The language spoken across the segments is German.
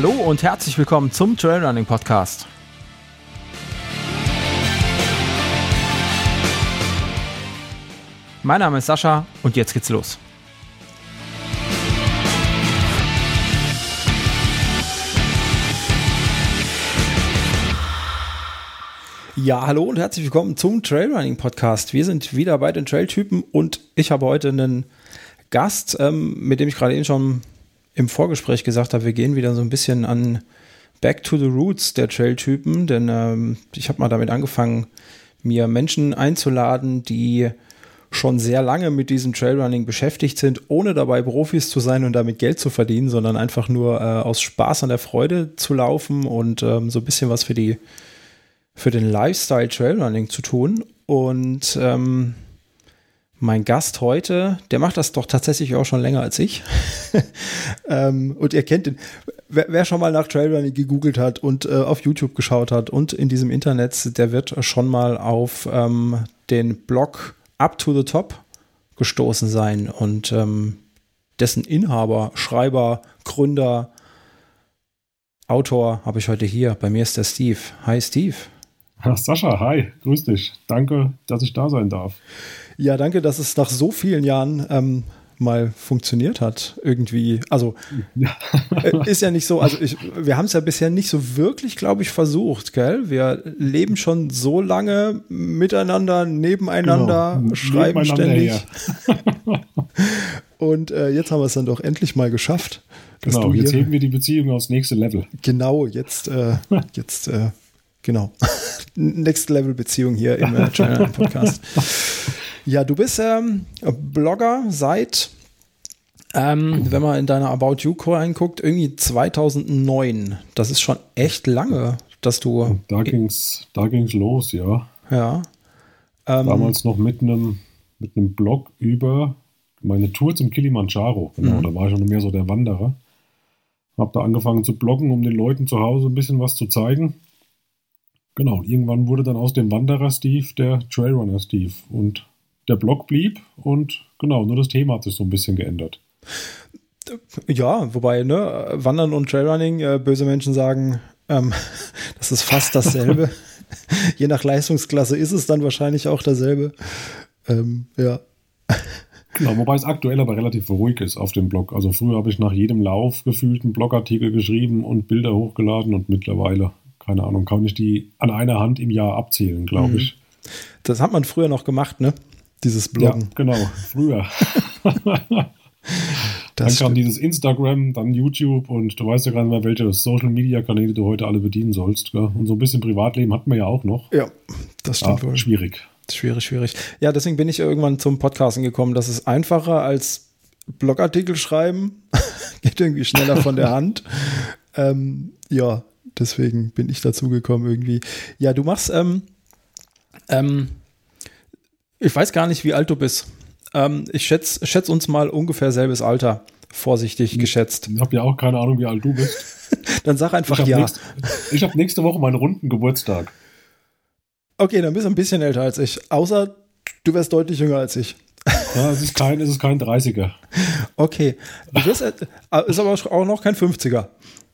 Hallo und herzlich willkommen zum Trailrunning Podcast. Mein Name ist Sascha und jetzt geht's los. Ja, hallo und herzlich willkommen zum Trailrunning Podcast. Wir sind wieder bei den Trailtypen und ich habe heute einen Gast, ähm, mit dem ich gerade eben schon im Vorgespräch gesagt habe, wir gehen wieder so ein bisschen an Back to the Roots der Trailtypen, denn ähm, ich habe mal damit angefangen, mir Menschen einzuladen, die schon sehr lange mit diesem Trailrunning beschäftigt sind, ohne dabei Profis zu sein und damit Geld zu verdienen, sondern einfach nur äh, aus Spaß an der Freude zu laufen und ähm, so ein bisschen was für die für den Lifestyle Trailrunning zu tun. Und ähm, mein Gast heute, der macht das doch tatsächlich auch schon länger als ich. ähm, und ihr kennt ihn. Wer, wer, schon mal nach Trailrunning gegoogelt hat und äh, auf YouTube geschaut hat und in diesem Internet, der wird schon mal auf ähm, den Blog Up to the Top gestoßen sein und ähm, dessen Inhaber, Schreiber, Gründer, Autor habe ich heute hier. Bei mir ist der Steve. Hi Steve. Sascha, hi, grüß dich. Danke, dass ich da sein darf. Ja, danke, dass es nach so vielen Jahren ähm, mal funktioniert hat. Irgendwie. Also ja. Äh, ist ja nicht so, also ich, wir haben es ja bisher nicht so wirklich, glaube ich, versucht, gell? Wir leben schon so lange miteinander, nebeneinander, genau. schreiben nebeneinander ständig. Und äh, jetzt haben wir es dann doch endlich mal geschafft. Genau, jetzt heben wir die Beziehung aufs nächste Level. Genau, jetzt, äh, jetzt, äh, genau. Next Level Beziehung hier im äh, Channel Podcast. Ja, du bist ähm, Blogger seit, ähm, wenn man in deiner About You reinguckt, irgendwie 2009. Das ist schon echt lange, dass du. Da ging's, da ging's los, ja. Ja. Ähm, Damals noch mit einem mit einem Blog über meine Tour zum Kilimanjaro. Genau, mhm. da war ich schon mehr so der Wanderer. Hab da angefangen zu bloggen, um den Leuten zu Hause ein bisschen was zu zeigen. Genau, irgendwann wurde dann aus dem Wanderer Steve der Trailrunner Steve. Und der Blog blieb und genau, nur das Thema hat sich so ein bisschen geändert. Ja, wobei, ne, Wandern und Trailrunning, äh, böse Menschen sagen, ähm, das ist fast dasselbe. Je nach Leistungsklasse ist es dann wahrscheinlich auch dasselbe. Ähm, ja. Genau, wobei es aktuell aber relativ ruhig ist auf dem Blog. Also früher habe ich nach jedem Lauf gefühlt einen Blogartikel geschrieben und Bilder hochgeladen und mittlerweile, keine Ahnung, kann ich die an einer Hand im Jahr abzählen, glaube mhm. ich. Das hat man früher noch gemacht, ne? Dieses Bloggen. Ja, genau, früher. dann kam dieses Instagram, dann YouTube und du weißt ja gerade mal, welche Social Media Kanäle du heute alle bedienen sollst. Gell? Und so ein bisschen Privatleben hat man ja auch noch. Ja, das stimmt ja, wohl. Schwierig. Schwierig, schwierig. Ja, deswegen bin ich irgendwann zum Podcasten gekommen. Das ist einfacher als Blogartikel schreiben. Geht irgendwie schneller von der Hand. ähm, ja, deswegen bin ich dazu gekommen irgendwie. Ja, du machst ähm, ähm, ich weiß gar nicht, wie alt du bist. Ähm, ich schätze schätz uns mal ungefähr selbes Alter. Vorsichtig hm. geschätzt. Ich habe ja auch keine Ahnung, wie alt du bist. dann sag einfach ich ja. Nächst, ich habe nächste Woche meinen runden Geburtstag. Okay, dann bist du ein bisschen älter als ich. Außer du wärst deutlich jünger als ich. Ja, es ist kein, es ist kein 30er. Okay. Du bist, äh, ist aber auch noch kein 50er.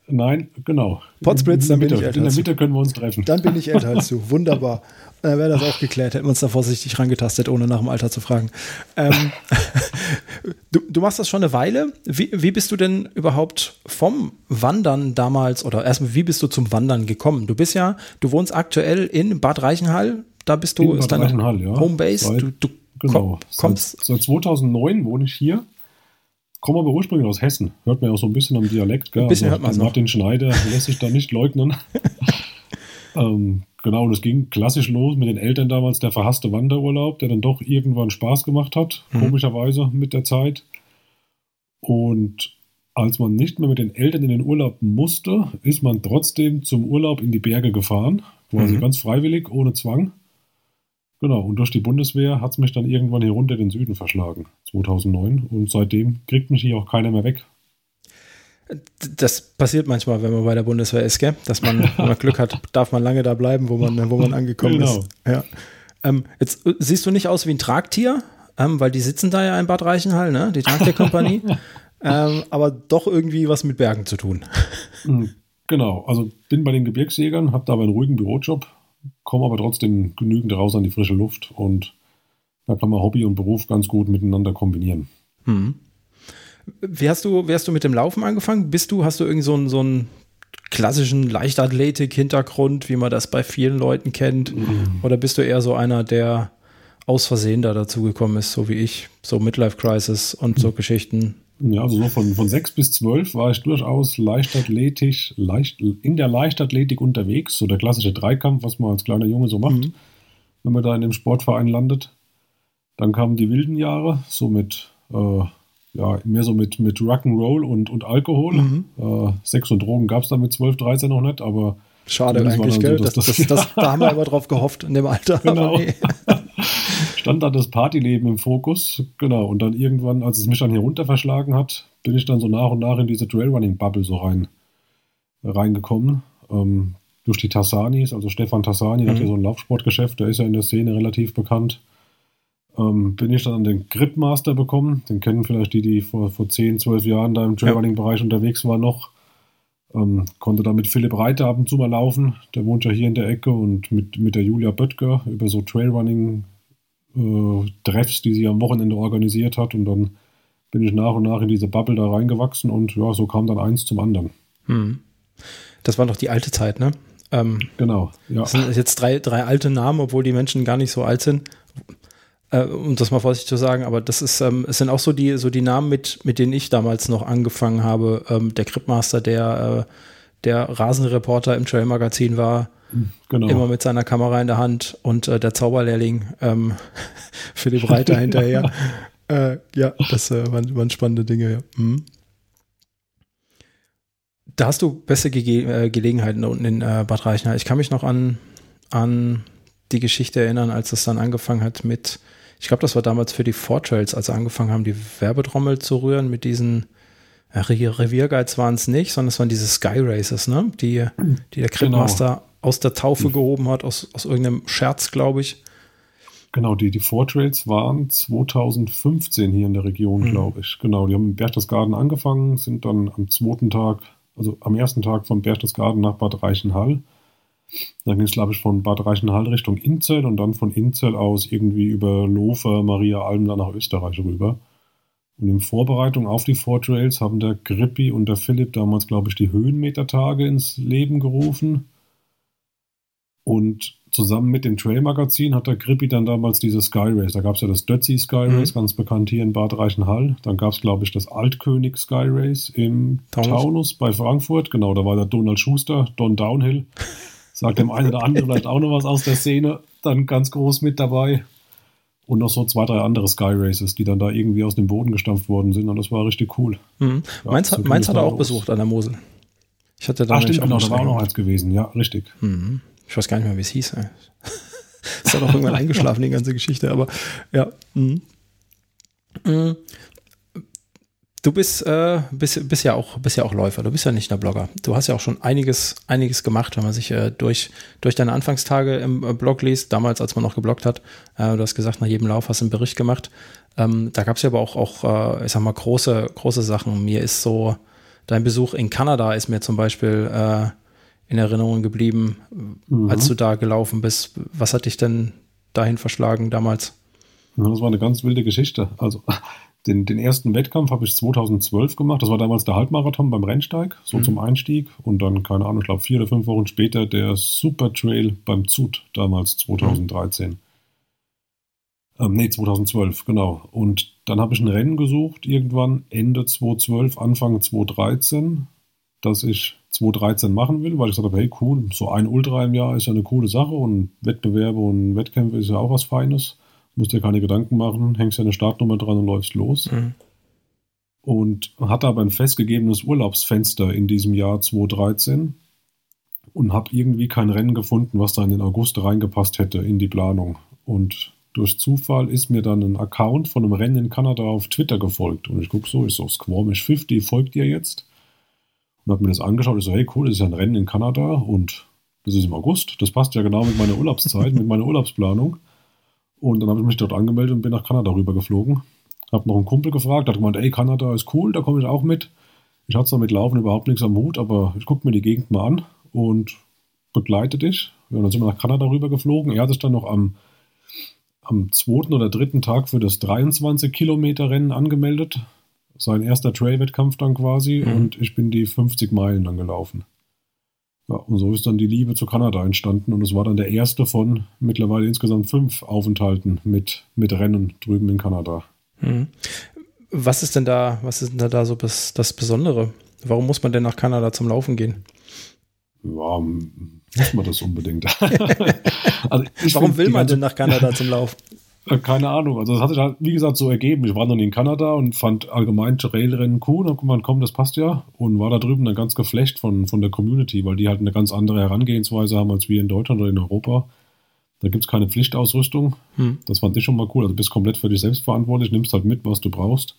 Nein, genau. Potsblitz, dann bin ich älter. In der Mitte können wir uns treffen. Dann bin ich älter als du. Wunderbar. Dann wäre das auch geklärt. Hätten wir uns da vorsichtig rangetastet, ohne nach dem Alter zu fragen. Ähm, du, du, machst das schon eine Weile. Wie, wie bist du denn überhaupt vom Wandern damals oder erstmal, wie bist du zum Wandern gekommen? Du bist ja, du wohnst aktuell in Bad Reichenhall. Da bist du, in ist deine ja. Homebase. Seit, du, du genau. kommst. Seit, seit 2009 wohne ich hier komme aber ursprünglich aus Hessen. Hört man ja auch so ein bisschen am Dialekt. Gell? Ein bisschen also, hört man Martin Schneider lässt sich da nicht leugnen. ähm, genau, und es ging klassisch los mit den Eltern damals, der verhasste Wanderurlaub, der dann doch irgendwann Spaß gemacht hat, mhm. komischerweise mit der Zeit. Und als man nicht mehr mit den Eltern in den Urlaub musste, ist man trotzdem zum Urlaub in die Berge gefahren, quasi mhm. ganz freiwillig, ohne Zwang. Genau, und durch die Bundeswehr hat es mich dann irgendwann hier runter in den Süden verschlagen, 2009. Und seitdem kriegt mich hier auch keiner mehr weg. Das passiert manchmal, wenn man bei der Bundeswehr ist, gell? Dass man, wenn man Glück hat, darf man lange da bleiben, wo man, wo man angekommen genau. ist. Ja. Ähm, jetzt äh, siehst du nicht aus wie ein Tragtier, ähm, weil die sitzen da ja in Bad Reichenhall, ne? Die Tragtierkompanie. ähm, aber doch irgendwie was mit Bergen zu tun. Hm, genau, also bin bei den Gebirgsjägern, habe da aber einen ruhigen Bürojob, komme aber trotzdem genügend raus an die frische Luft und da kann man Hobby und Beruf ganz gut miteinander kombinieren. Hm. Wie hast du, wie hast du mit dem Laufen angefangen? Bist du, hast du irgend so einen, so einen klassischen Leichtathletik-Hintergrund, wie man das bei vielen Leuten kennt? Mhm. Oder bist du eher so einer, der aus Versehen da dazugekommen ist, so wie ich, so Midlife Crisis und so mhm. Geschichten? Ja, also so von, von sechs bis zwölf war ich durchaus leichtathletisch, leicht, in der Leichtathletik unterwegs, so der klassische Dreikampf, was man als kleiner Junge so macht, mhm. wenn man da in dem Sportverein landet. Dann kamen die wilden Jahre, so mit, äh, ja, mehr so mit, mit Rock'n'Roll und, und Alkohol. Mhm. Äh, Sex und Drogen gab es dann mit 12, 13 noch nicht, aber. Schade eigentlich, gell? So, das, das, das, da haben wir immer drauf gehofft in dem Alter. Genau. Nee. Stand dann das Partyleben im Fokus, genau. Und dann irgendwann, als es mich dann hier runter verschlagen hat, bin ich dann so nach und nach in diese Trailrunning-Bubble so rein, reingekommen. Ähm, durch die Tassanis, also Stefan Tassani mhm. hat ja so ein Laufsportgeschäft, der ist ja in der Szene relativ bekannt ähm, bin ich dann an den Gripmaster bekommen. Den kennen vielleicht die, die vor, vor 10, 12 Jahren da im Trailrunning-Bereich ja. unterwegs waren noch. Ähm, konnte da mit Philipp Reiter ab und zu mal laufen. Der wohnt ja hier in der Ecke und mit, mit der Julia Böttger über so Trailrunning-Treffs, äh, die sie am Wochenende organisiert hat. Und dann bin ich nach und nach in diese Bubble da reingewachsen und ja, so kam dann eins zum anderen. Hm. Das war noch die alte Zeit, ne? Ähm, genau, ja. Das sind jetzt drei, drei alte Namen, obwohl die Menschen gar nicht so alt sind äh, um das mal vorsichtig zu sagen, aber das ist, ähm, es sind auch so die, so die Namen, mit, mit denen ich damals noch angefangen habe. Ähm, der Gripmaster, der, äh, der Rasenreporter im Trail-Magazin war, genau. immer mit seiner Kamera in der Hand und äh, der Zauberlehrling ähm, Philipp Reiter hinterher. Äh, ja, das äh, waren, waren, spannende Dinge, ja. Mhm. Da hast du beste Ge äh, Gelegenheiten unten in äh, Bad Reichenhall. Ich kann mich noch an, an die Geschichte erinnern, als es dann angefangen hat mit ich glaube, das war damals für die Fortrails, als sie angefangen haben, die Werbetrommel zu rühren mit diesen ja, Revierguides waren es nicht, sondern es waren diese Sky Races, ne? Die, die der Critmaster genau. aus der Taufe gehoben hat, aus, aus irgendeinem Scherz, glaube ich. Genau, die, die Fortrails waren 2015 hier in der Region, mhm. glaube ich. Genau, die haben in Berchtesgaden angefangen, sind dann am zweiten Tag, also am ersten Tag von Berchtesgaden nach Bad Reichenhall dann ging es, glaube ich, von Bad Reichenhall Richtung Inzell und dann von Inzell aus irgendwie über Lofer, Maria Alm dann nach Österreich rüber. Und in Vorbereitung auf die Four Trails haben der Grippi und der Philipp damals, glaube ich, die Höhenmetertage ins Leben gerufen. Und zusammen mit dem Trail-Magazin hat der Grippi dann damals diese Sky Race. Da gab es ja das Dötzi Sky mhm. Race, mhm. ganz bekannt hier in Bad Reichenhall. Dann gab es, glaube ich, das Altkönig Sky Race im Taunus. Taunus bei Frankfurt. Genau, da war der Donald Schuster, Don Downhill. Sagt dem einen oder anderen vielleicht auch noch was aus der Szene, dann ganz groß mit dabei. Und noch so zwei, drei andere Sky Races, die dann da irgendwie aus dem Boden gestampft worden sind. Und das war richtig cool. Mhm. Ja, Mainz, so Mainz hat er auch aus. besucht an der Mosel. Ich hatte da ah, stimmt, genau, da war auch noch eins gewesen. Ja, richtig. Mhm. Ich weiß gar nicht mehr, wie es hieß. ist dann auch irgendwann eingeschlafen, die ganze Geschichte. Aber ja. Mhm. Du bist, äh, bist, bist, ja auch, bist ja auch Läufer, du bist ja nicht nur Blogger. Du hast ja auch schon einiges, einiges gemacht, wenn man sich äh, durch, durch deine Anfangstage im äh, Blog liest, damals, als man noch gebloggt hat. Äh, du hast gesagt, nach jedem Lauf hast du einen Bericht gemacht. Ähm, da gab es ja aber auch, auch äh, ich sag mal, große, große Sachen. Mir ist so, dein Besuch in Kanada ist mir zum Beispiel äh, in Erinnerung geblieben, mhm. als du da gelaufen bist. Was hat dich denn dahin verschlagen damals? Das war eine ganz wilde Geschichte. Also den, den ersten Wettkampf habe ich 2012 gemacht. Das war damals der Halbmarathon beim Rennsteig, so mhm. zum Einstieg. Und dann, keine Ahnung, ich glaube vier oder fünf Wochen später der Super Trail beim Zut, damals 2013. Mhm. Ähm, nee, 2012, genau. Und dann habe ich ein Rennen gesucht, irgendwann Ende 2012, Anfang 2013, dass ich 2013 machen will, weil ich gesagt habe, hey cool, so ein Ultra im Jahr ist ja eine coole Sache und Wettbewerbe und Wettkämpfe ist ja auch was Feines musst dir keine Gedanken machen, hängst deine Startnummer dran und läufst los. Mhm. Und hatte aber ein festgegebenes Urlaubsfenster in diesem Jahr 2013 und habe irgendwie kein Rennen gefunden, was da in den August reingepasst hätte in die Planung. Und durch Zufall ist mir dann ein Account von einem Rennen in Kanada auf Twitter gefolgt. Und ich gucke so, ist so Squamish 50, folgt dir jetzt? Und habe mir das angeschaut. Ich so, hey cool, das ist ja ein Rennen in Kanada und das ist im August. Das passt ja genau mit meiner Urlaubszeit, mit meiner Urlaubsplanung. Und dann habe ich mich dort angemeldet und bin nach Kanada rüber geflogen. Hab noch einen Kumpel gefragt, hat gemeint, ey, Kanada ist cool, da komme ich auch mit. Ich hatte zwar mit Laufen überhaupt nichts am Hut, aber ich gucke mir die Gegend mal an und begleite dich. Ja, dann sind wir nach Kanada rüber geflogen. Er hat sich dann noch am, am zweiten oder dritten Tag für das 23 Kilometer Rennen angemeldet. Sein erster Trail-Wettkampf dann quasi mhm. und ich bin die 50 Meilen dann gelaufen. Ja, und so ist dann die Liebe zu Kanada entstanden und es war dann der erste von mittlerweile insgesamt fünf Aufenthalten mit, mit Rennen drüben in Kanada. Mhm. Was ist denn da, was ist denn da so das, das Besondere? Warum muss man denn nach Kanada zum Laufen gehen? Ja, muss man das unbedingt. also Warum will man denn nach Kanada zum Laufen? Äh, keine Ahnung. Also das hat sich halt, wie gesagt, so ergeben. Ich war noch nie in Kanada und fand allgemein Trailrennen cool. Und man komm, das passt ja. Und war da drüben dann ganz geflecht von, von der Community, weil die halt eine ganz andere Herangehensweise haben als wir in Deutschland oder in Europa. Da gibt es keine Pflichtausrüstung. Hm. Das fand ich schon mal cool. Also du bist komplett für dich selbst verantwortlich, nimmst halt mit, was du brauchst.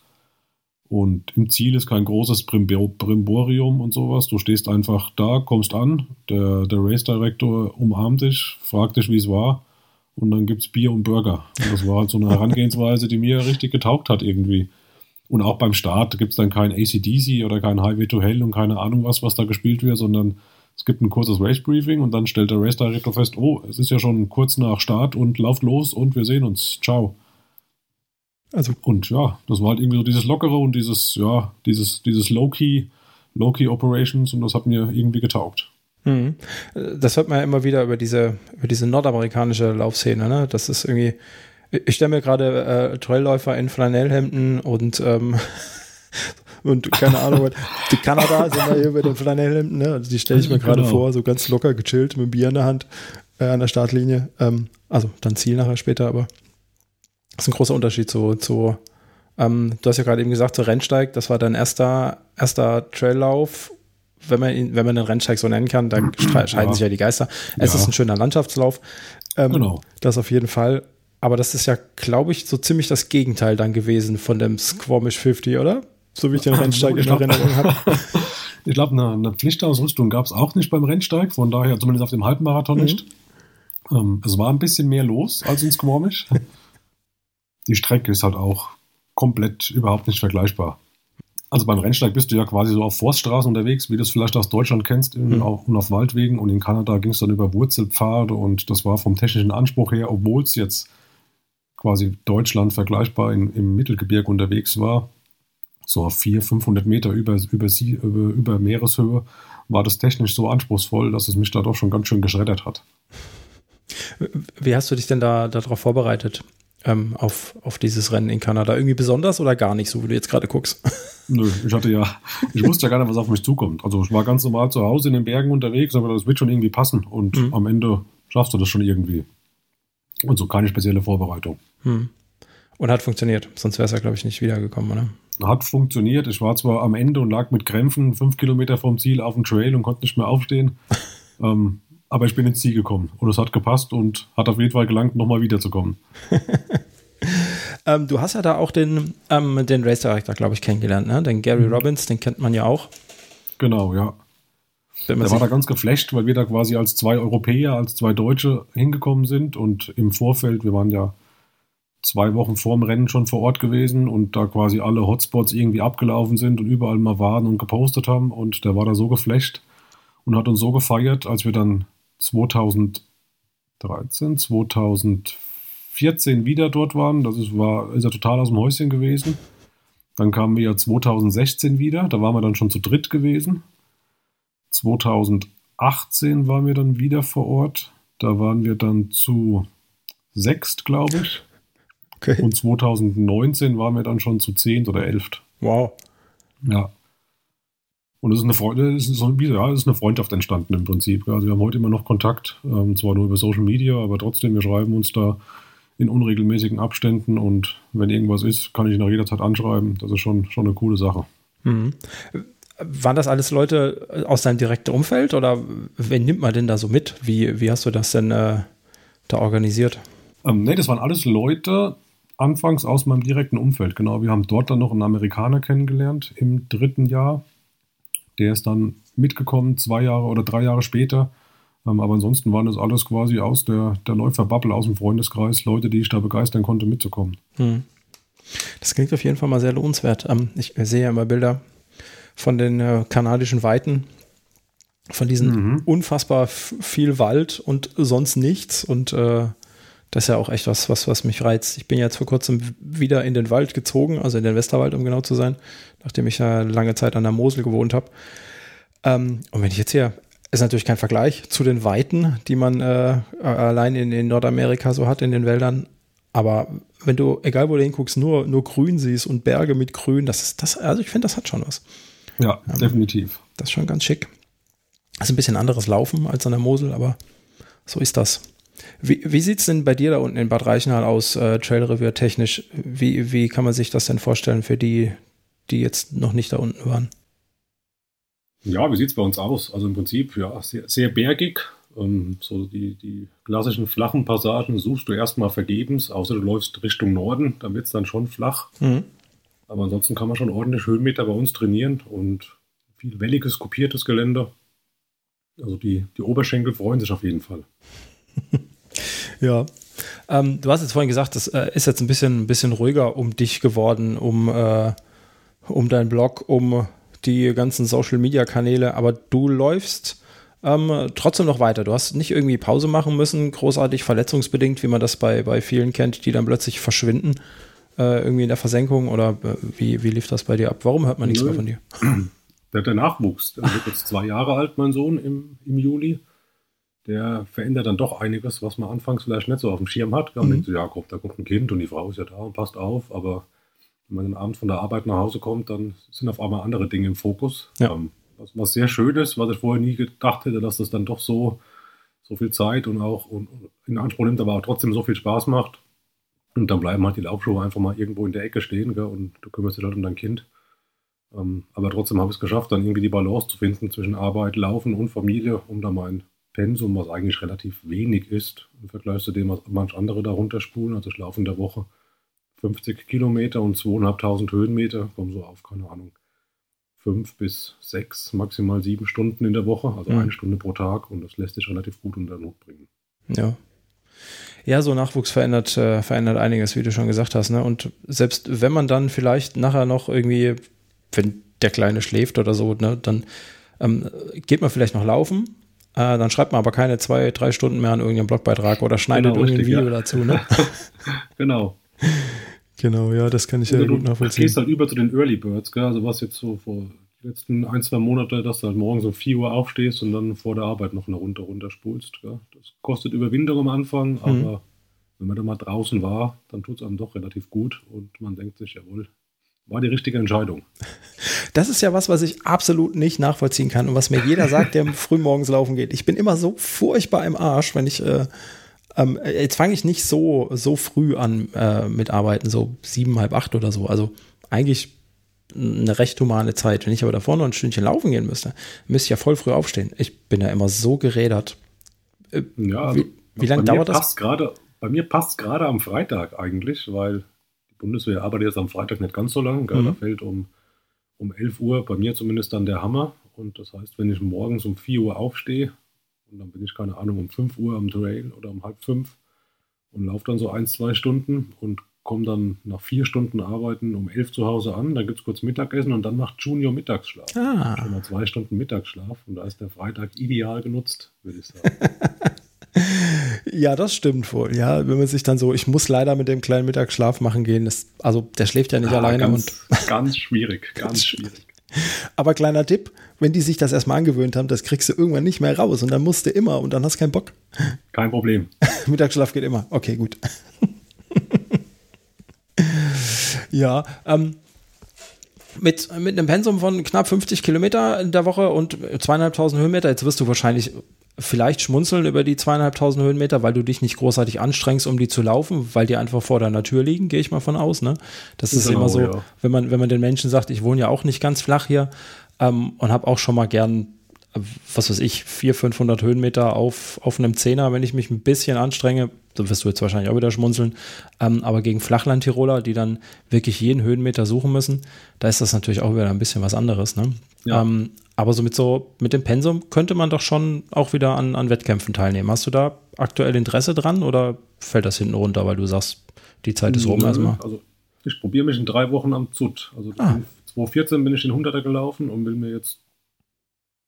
Und im Ziel ist kein großes Brimborium und sowas. Du stehst einfach da, kommst an, der, der Race Director umarmt dich, fragt dich, wie es war und dann gibt es Bier und Burger. Und das war halt so eine Herangehensweise, die mir richtig getaugt hat irgendwie. Und auch beim Start gibt es dann kein ACDC oder kein Highway to Hell und keine Ahnung was, was da gespielt wird, sondern es gibt ein kurzes Race Briefing und dann stellt der Race Director fest, oh, es ist ja schon kurz nach Start und lauft los und wir sehen uns. Ciao. Also. Und ja, das war halt irgendwie so dieses Lockere und dieses, ja, dieses, dieses Low-Key, Low-Key Operations und das hat mir irgendwie getaugt. Mhm. Das hört man ja immer wieder über diese, über diese nordamerikanische Laufszene, ne? Das ist irgendwie, ich stelle mir gerade äh, Trailläufer in Flanellhemden und ähm, und keine Ahnung, die Kanada sind wir hier über den Flanellhemden, ne? Also die stelle ich mir gerade genau. vor, so ganz locker gechillt mit dem Bier in der Hand äh, an der Startlinie. Ähm, also dann Ziel nachher später, aber das ist ein großer Unterschied zu, zu ähm, du hast ja gerade eben gesagt, zu Rennsteig, das war dein erster, erster Traillauf wenn man ihn, wenn man den Rennsteig so nennen kann, da scheiden ja. sich ja die Geister. Es ja. ist ein schöner Landschaftslauf. Ähm, genau. Das auf jeden Fall. Aber das ist ja, glaube ich, so ziemlich das Gegenteil dann gewesen von dem Squamish 50, oder? So wie ich den Rennsteig in Erinnerung habe. ich glaube, eine, eine, Pflichtausrüstung gab es auch nicht beim Rennsteig, von daher zumindest auf dem Halbmarathon mhm. nicht. Ähm, es war ein bisschen mehr los als in Squamish. die Strecke ist halt auch komplett überhaupt nicht vergleichbar. Also beim Rennsteig bist du ja quasi so auf Forststraßen unterwegs, wie du es vielleicht aus Deutschland kennst, mhm. auch, und auf Waldwegen. Und in Kanada ging es dann über Wurzelpfade und das war vom technischen Anspruch her, obwohl es jetzt quasi Deutschland vergleichbar in, im Mittelgebirge unterwegs war, so auf 400, 500 Meter über, über, über, über Meereshöhe, war das technisch so anspruchsvoll, dass es mich da doch schon ganz schön geschreddert hat. Wie hast du dich denn da darauf vorbereitet? Ähm, auf, auf dieses Rennen in Kanada? Irgendwie besonders oder gar nicht, so wie du jetzt gerade guckst? Nö, ich hatte ja, ich wusste ja gar nicht, was auf mich zukommt. Also ich war ganz normal zu Hause in den Bergen unterwegs, aber das wird schon irgendwie passen und mhm. am Ende schaffst du das schon irgendwie. Und so keine spezielle Vorbereitung. Mhm. Und hat funktioniert, sonst wäre es ja, glaube ich, nicht wiedergekommen, oder? Hat funktioniert. Ich war zwar am Ende und lag mit Krämpfen fünf Kilometer vom Ziel auf dem Trail und konnte nicht mehr aufstehen. ähm, aber ich bin ins Ziel gekommen und es hat gepasst und hat auf jeden Fall gelangt, nochmal wiederzukommen. ähm, du hast ja da auch den, ähm, den Race Director, glaube ich, kennengelernt, ne? Den Gary mhm. Robbins, den kennt man ja auch. Genau, ja. Der war da ganz geflasht, weil wir da quasi als zwei Europäer, als zwei Deutsche hingekommen sind und im Vorfeld, wir waren ja zwei Wochen vorm Rennen schon vor Ort gewesen und da quasi alle Hotspots irgendwie abgelaufen sind und überall mal waren und gepostet haben und der war da so geflasht und hat uns so gefeiert, als wir dann 2013, 2014 wieder dort waren. Das ist, war, ist er total aus dem Häuschen gewesen. Dann kamen wir 2016 wieder, da waren wir dann schon zu dritt gewesen. 2018 waren wir dann wieder vor Ort. Da waren wir dann zu sechst, glaube ich. Okay. Und 2019 waren wir dann schon zu zehnt oder elft. Wow. Ja. Und es ist eine Freude, es ist, so, ja, es ist eine Freundschaft entstanden im Prinzip. Also wir haben heute immer noch Kontakt, ähm, zwar nur über Social Media, aber trotzdem, wir schreiben uns da in unregelmäßigen Abständen und wenn irgendwas ist, kann ich ihn auch jederzeit anschreiben. Das ist schon, schon eine coole Sache. Mhm. Waren das alles Leute aus deinem direkten Umfeld oder wen nimmt man denn da so mit? Wie, wie hast du das denn äh, da organisiert? Ähm, ne, das waren alles Leute anfangs aus meinem direkten Umfeld. Genau, wir haben dort dann noch einen Amerikaner kennengelernt im dritten Jahr der ist dann mitgekommen, zwei Jahre oder drei Jahre später. Ähm, aber ansonsten waren das alles quasi aus der, der Läuferbubble, aus dem Freundeskreis, Leute, die ich da begeistern konnte, mitzukommen. Hm. Das klingt auf jeden Fall mal sehr lohnenswert. Ähm, ich sehe ja immer Bilder von den äh, kanadischen Weiten, von diesen mhm. unfassbar viel Wald und sonst nichts. Und äh, das ist ja auch echt was, was, was mich reizt. Ich bin jetzt vor kurzem wieder in den Wald gezogen, also in den Westerwald, um genau zu sein, nachdem ich ja lange Zeit an der Mosel gewohnt habe. Ähm, und wenn ich jetzt hier, ist natürlich kein Vergleich zu den Weiten, die man äh, allein in, in Nordamerika so hat, in den Wäldern. Aber wenn du, egal wo du hinguckst, nur, nur Grün siehst und Berge mit Grün, das ist das, also ich finde, das hat schon was. Ja, ähm, definitiv. Das ist schon ganz schick. Das ist ein bisschen anderes Laufen als an der Mosel, aber so ist das. Wie, wie sieht es denn bei dir da unten in Bad Reichenhall aus, äh, Trailrevier technisch? Wie, wie kann man sich das denn vorstellen für die, die jetzt noch nicht da unten waren? Ja, wie sieht es bei uns aus? Also im Prinzip, ja, sehr, sehr bergig. Ähm, so die, die klassischen flachen Passagen suchst du erstmal vergebens, außer du läufst Richtung Norden, dann wird es dann schon flach. Mhm. Aber ansonsten kann man schon ordentlich Höhenmeter bei uns trainieren und viel welliges, kopiertes Gelände. Also die, die Oberschenkel freuen sich auf jeden Fall. ja. Ähm, du hast jetzt vorhin gesagt, das äh, ist jetzt ein bisschen, ein bisschen ruhiger um dich geworden, um, äh, um deinen Blog, um die ganzen Social Media Kanäle, aber du läufst ähm, trotzdem noch weiter. Du hast nicht irgendwie Pause machen müssen, großartig verletzungsbedingt, wie man das bei, bei vielen kennt, die dann plötzlich verschwinden, äh, irgendwie in der Versenkung oder äh, wie, wie lief das bei dir ab? Warum hört man nichts Nö. mehr von dir? Der, der Nachwuchs, der wird jetzt zwei Jahre alt, mein Sohn, im, im Juli der verändert dann doch einiges, was man anfangs vielleicht nicht so auf dem Schirm hat. Man mhm. denkt so, ja, da kommt ein Kind und die Frau ist ja da und passt auf, aber wenn man dann abends von der Arbeit nach Hause kommt, dann sind auf einmal andere Dinge im Fokus. Ja. Ähm, was, was, sehr schön ist, was ich vorher nie gedacht hätte, dass das dann doch so, so viel Zeit und auch und, in Anspruch nimmt, aber auch trotzdem so viel Spaß macht. Und dann bleiben halt die Laufschuhe einfach mal irgendwo in der Ecke stehen gell, und du kümmerst dich halt um dein Kind. Ähm, aber trotzdem habe ich es geschafft, dann irgendwie die Balance zu finden zwischen Arbeit, Laufen und Familie, um da mein Pensum, was eigentlich relativ wenig ist im Vergleich zu dem, was manche andere darunter spulen. Also ich laufe in der Woche 50 Kilometer und 2.500 Höhenmeter, kommen so auf, keine Ahnung, fünf bis sechs, maximal sieben Stunden in der Woche, also mhm. eine Stunde pro Tag und das lässt sich relativ gut unter Not bringen. Ja. Ja, so Nachwuchs verändert, äh, verändert einiges, wie du schon gesagt hast. Ne? Und selbst wenn man dann vielleicht nachher noch irgendwie, wenn der Kleine schläft oder so, ne, dann ähm, geht man vielleicht noch laufen, äh, dann schreibt man aber keine zwei, drei Stunden mehr an irgendeinen Blogbeitrag oder schneidet genau, irgendein Video ja. dazu. Ne? genau. Genau, ja, das kann ich ja gut nachvollziehen. Du gehst halt über zu den Early Birds, gell? also was jetzt so vor den letzten ein, zwei Monate, dass du halt morgens um 4 Uhr aufstehst und dann vor der Arbeit noch eine Runde runterspulst. Gell? Das kostet Überwindung am Anfang, mhm. aber wenn man da mal draußen war, dann tut es einem doch relativ gut und man denkt sich, jawohl, war die richtige Entscheidung. Das ist ja was, was ich absolut nicht nachvollziehen kann und was mir jeder sagt, der frühmorgens laufen geht. Ich bin immer so furchtbar im Arsch, wenn ich äh, ähm, jetzt fange ich nicht so so früh an äh, mit Arbeiten, so sieben, halb acht oder so. Also eigentlich eine recht humane Zeit. Wenn ich aber davor noch ein Stündchen laufen gehen müsste, müsste ich ja voll früh aufstehen. Ich bin ja immer so gerädert. Äh, ja, also wie, wie lange dauert das? Grade, bei mir passt es gerade am Freitag eigentlich, weil Bundeswehr arbeitet jetzt am Freitag nicht ganz so lang. Mhm. Da fällt um, um 11 Uhr bei mir zumindest dann der Hammer. Und das heißt, wenn ich morgens um 4 Uhr aufstehe und dann bin ich, keine Ahnung, um 5 Uhr am Trail oder um halb fünf und laufe dann so ein, zwei Stunden und komme dann nach vier Stunden Arbeiten um 11 zu Hause an. Dann gibt es kurz Mittagessen und dann macht Junior Mittagsschlaf. Ah. Schon mal zwei Stunden Mittagsschlaf und da ist der Freitag ideal genutzt, würde ich sagen. Ja, das stimmt wohl. Ja, wenn man sich dann so, ich muss leider mit dem kleinen Mittagsschlaf machen gehen. Das, also der schläft ja nicht ah, alleine. Ganz, und ganz schwierig, ganz schwierig. Aber kleiner Tipp, wenn die sich das erstmal angewöhnt haben, das kriegst du irgendwann nicht mehr raus und dann musst du immer und dann hast du keinen Bock. Kein Problem. Mittagsschlaf geht immer. Okay, gut. ja, ähm, mit, mit einem Pensum von knapp 50 Kilometer in der Woche und zweieinhalbtausend Höhenmeter, jetzt wirst du wahrscheinlich vielleicht schmunzeln über die zweieinhalbtausend Höhenmeter, weil du dich nicht großartig anstrengst, um die zu laufen, weil die einfach vor deiner Tür liegen, gehe ich mal von aus. Ne? Das ist genau, immer so, ja. wenn man, wenn man den Menschen sagt, ich wohne ja auch nicht ganz flach hier ähm, und habe auch schon mal gern was weiß ich, 400, 500 Höhenmeter auf, auf einem Zehner, wenn ich mich ein bisschen anstrenge, so wirst du jetzt wahrscheinlich auch wieder schmunzeln, ähm, aber gegen Flachland-Tiroler, die dann wirklich jeden Höhenmeter suchen müssen, da ist das natürlich auch wieder ein bisschen was anderes. Ne? Ja. Ähm, aber so mit so, mit dem Pensum könnte man doch schon auch wieder an, an Wettkämpfen teilnehmen. Hast du da aktuell Interesse dran oder fällt das hinten runter, weil du sagst, die Zeit ist rum erstmal? Also Ich probiere mich in drei Wochen am ZUT. Also ah. 2014 bin ich den 100er gelaufen und will mir jetzt,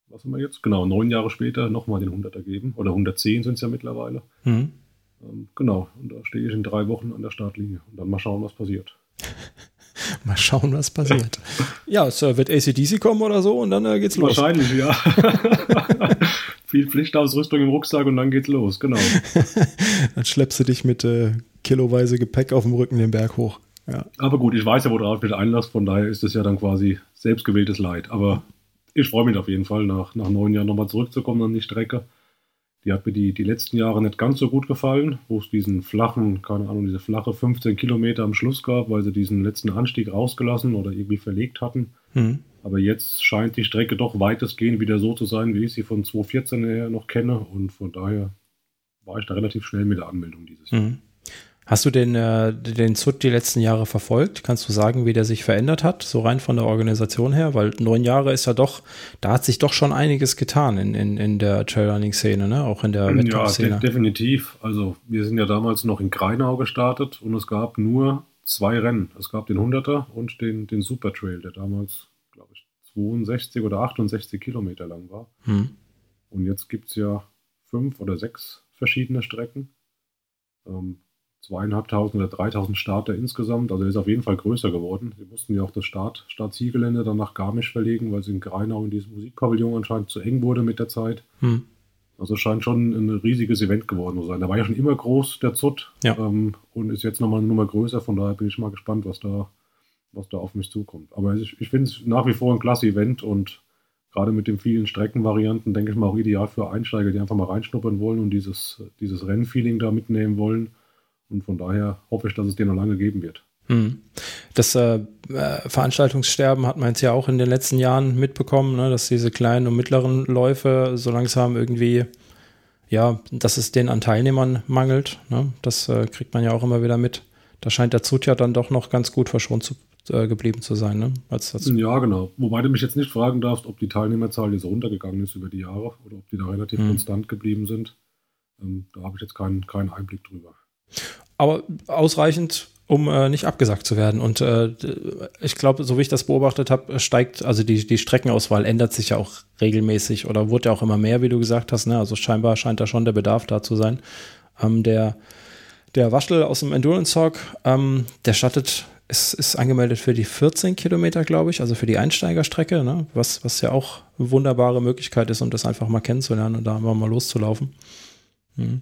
was haben wir jetzt? Genau, neun Jahre später nochmal den 100er geben. Oder 110 sind es ja mittlerweile. Mhm. Ähm, genau, und da stehe ich in drei Wochen an der Startlinie. Und dann mal schauen, was passiert. mal schauen, was passiert. ja, es äh, wird ACDC kommen oder so und dann äh, geht's los. Wahrscheinlich, ja. Viel Pflichtausrüstung im Rucksack und dann geht's los, genau. dann schleppst du dich mit äh, kiloweise Gepäck auf dem Rücken den Berg hoch. Ja. Aber gut, ich weiß ja, worauf ich einlasse, von daher ist es ja dann quasi selbstgewähltes Leid. Aber ich freue mich auf jeden Fall, nach, nach neun Jahren nochmal zurückzukommen an die Strecke. Die hat mir die, die letzten Jahre nicht ganz so gut gefallen, wo es diesen flachen, keine Ahnung, diese flache 15 Kilometer am Schluss gab, weil sie diesen letzten Anstieg rausgelassen oder irgendwie verlegt hatten. Mhm. Aber jetzt scheint die Strecke doch weitestgehend wieder so zu sein, wie ich sie von 2014 her noch kenne. Und von daher war ich da relativ schnell mit der Anmeldung dieses Jahr. Mhm. Hast du den, äh, den ZUT die letzten Jahre verfolgt? Kannst du sagen, wie der sich verändert hat, so rein von der Organisation her? Weil neun Jahre ist ja doch, da hat sich doch schon einiges getan in, in, in der Trailrunning-Szene, ne? auch in der Wettkampfszene. Ja, de definitiv. Also wir sind ja damals noch in Greinau gestartet und es gab nur zwei Rennen. Es gab den 100er und den, den Super Trail, der damals, glaube ich, 62 oder 68 Kilometer lang war. Hm. Und jetzt gibt es ja fünf oder sechs verschiedene Strecken. Ähm, zweieinhalbtausend oder dreitausend Starter insgesamt. Also er ist auf jeden Fall größer geworden. Sie mussten ja auch das Start, Startzielgelände dann nach Garmisch verlegen, weil es in Greinau in diesem Musikpavillon anscheinend zu eng wurde mit der Zeit. Hm. Also scheint schon ein riesiges Event geworden zu sein. Der war ja schon immer groß, der ZUT, ja. ähm, und ist jetzt nochmal eine Nummer größer. Von daher bin ich mal gespannt, was da, was da auf mich zukommt. Aber ich, ich finde es nach wie vor ein klasse Event und gerade mit den vielen Streckenvarianten, denke ich mal, auch ideal für Einsteiger, die einfach mal reinschnuppern wollen und dieses, dieses Rennfeeling da mitnehmen wollen. Und von daher hoffe ich, dass es den noch lange geben wird. Hm. Das äh, äh, Veranstaltungssterben hat man jetzt ja auch in den letzten Jahren mitbekommen, ne, dass diese kleinen und mittleren Läufe so langsam irgendwie, ja, dass es den an Teilnehmern mangelt. Ne? Das äh, kriegt man ja auch immer wieder mit. Da scheint der Zut ja dann doch noch ganz gut verschont zu, äh, geblieben zu sein. Ne? Als, als ja, genau. Wobei du mich jetzt nicht fragen darfst, ob die Teilnehmerzahl jetzt runtergegangen ist über die Jahre oder ob die da relativ hm. konstant geblieben sind. Ähm, da habe ich jetzt keinen, keinen Einblick drüber. Aber ausreichend, um äh, nicht abgesagt zu werden. Und äh, ich glaube, so wie ich das beobachtet habe, steigt, also die, die Streckenauswahl ändert sich ja auch regelmäßig oder wurde ja auch immer mehr, wie du gesagt hast. Ne? Also scheinbar scheint da schon der Bedarf da zu sein. Ähm, der, der Waschel aus dem Endurance Talk, ähm, der startet, ist, ist angemeldet für die 14 Kilometer, glaube ich, also für die Einsteigerstrecke, ne? was, was ja auch eine wunderbare Möglichkeit ist, um das einfach mal kennenzulernen und da mal loszulaufen. Mhm.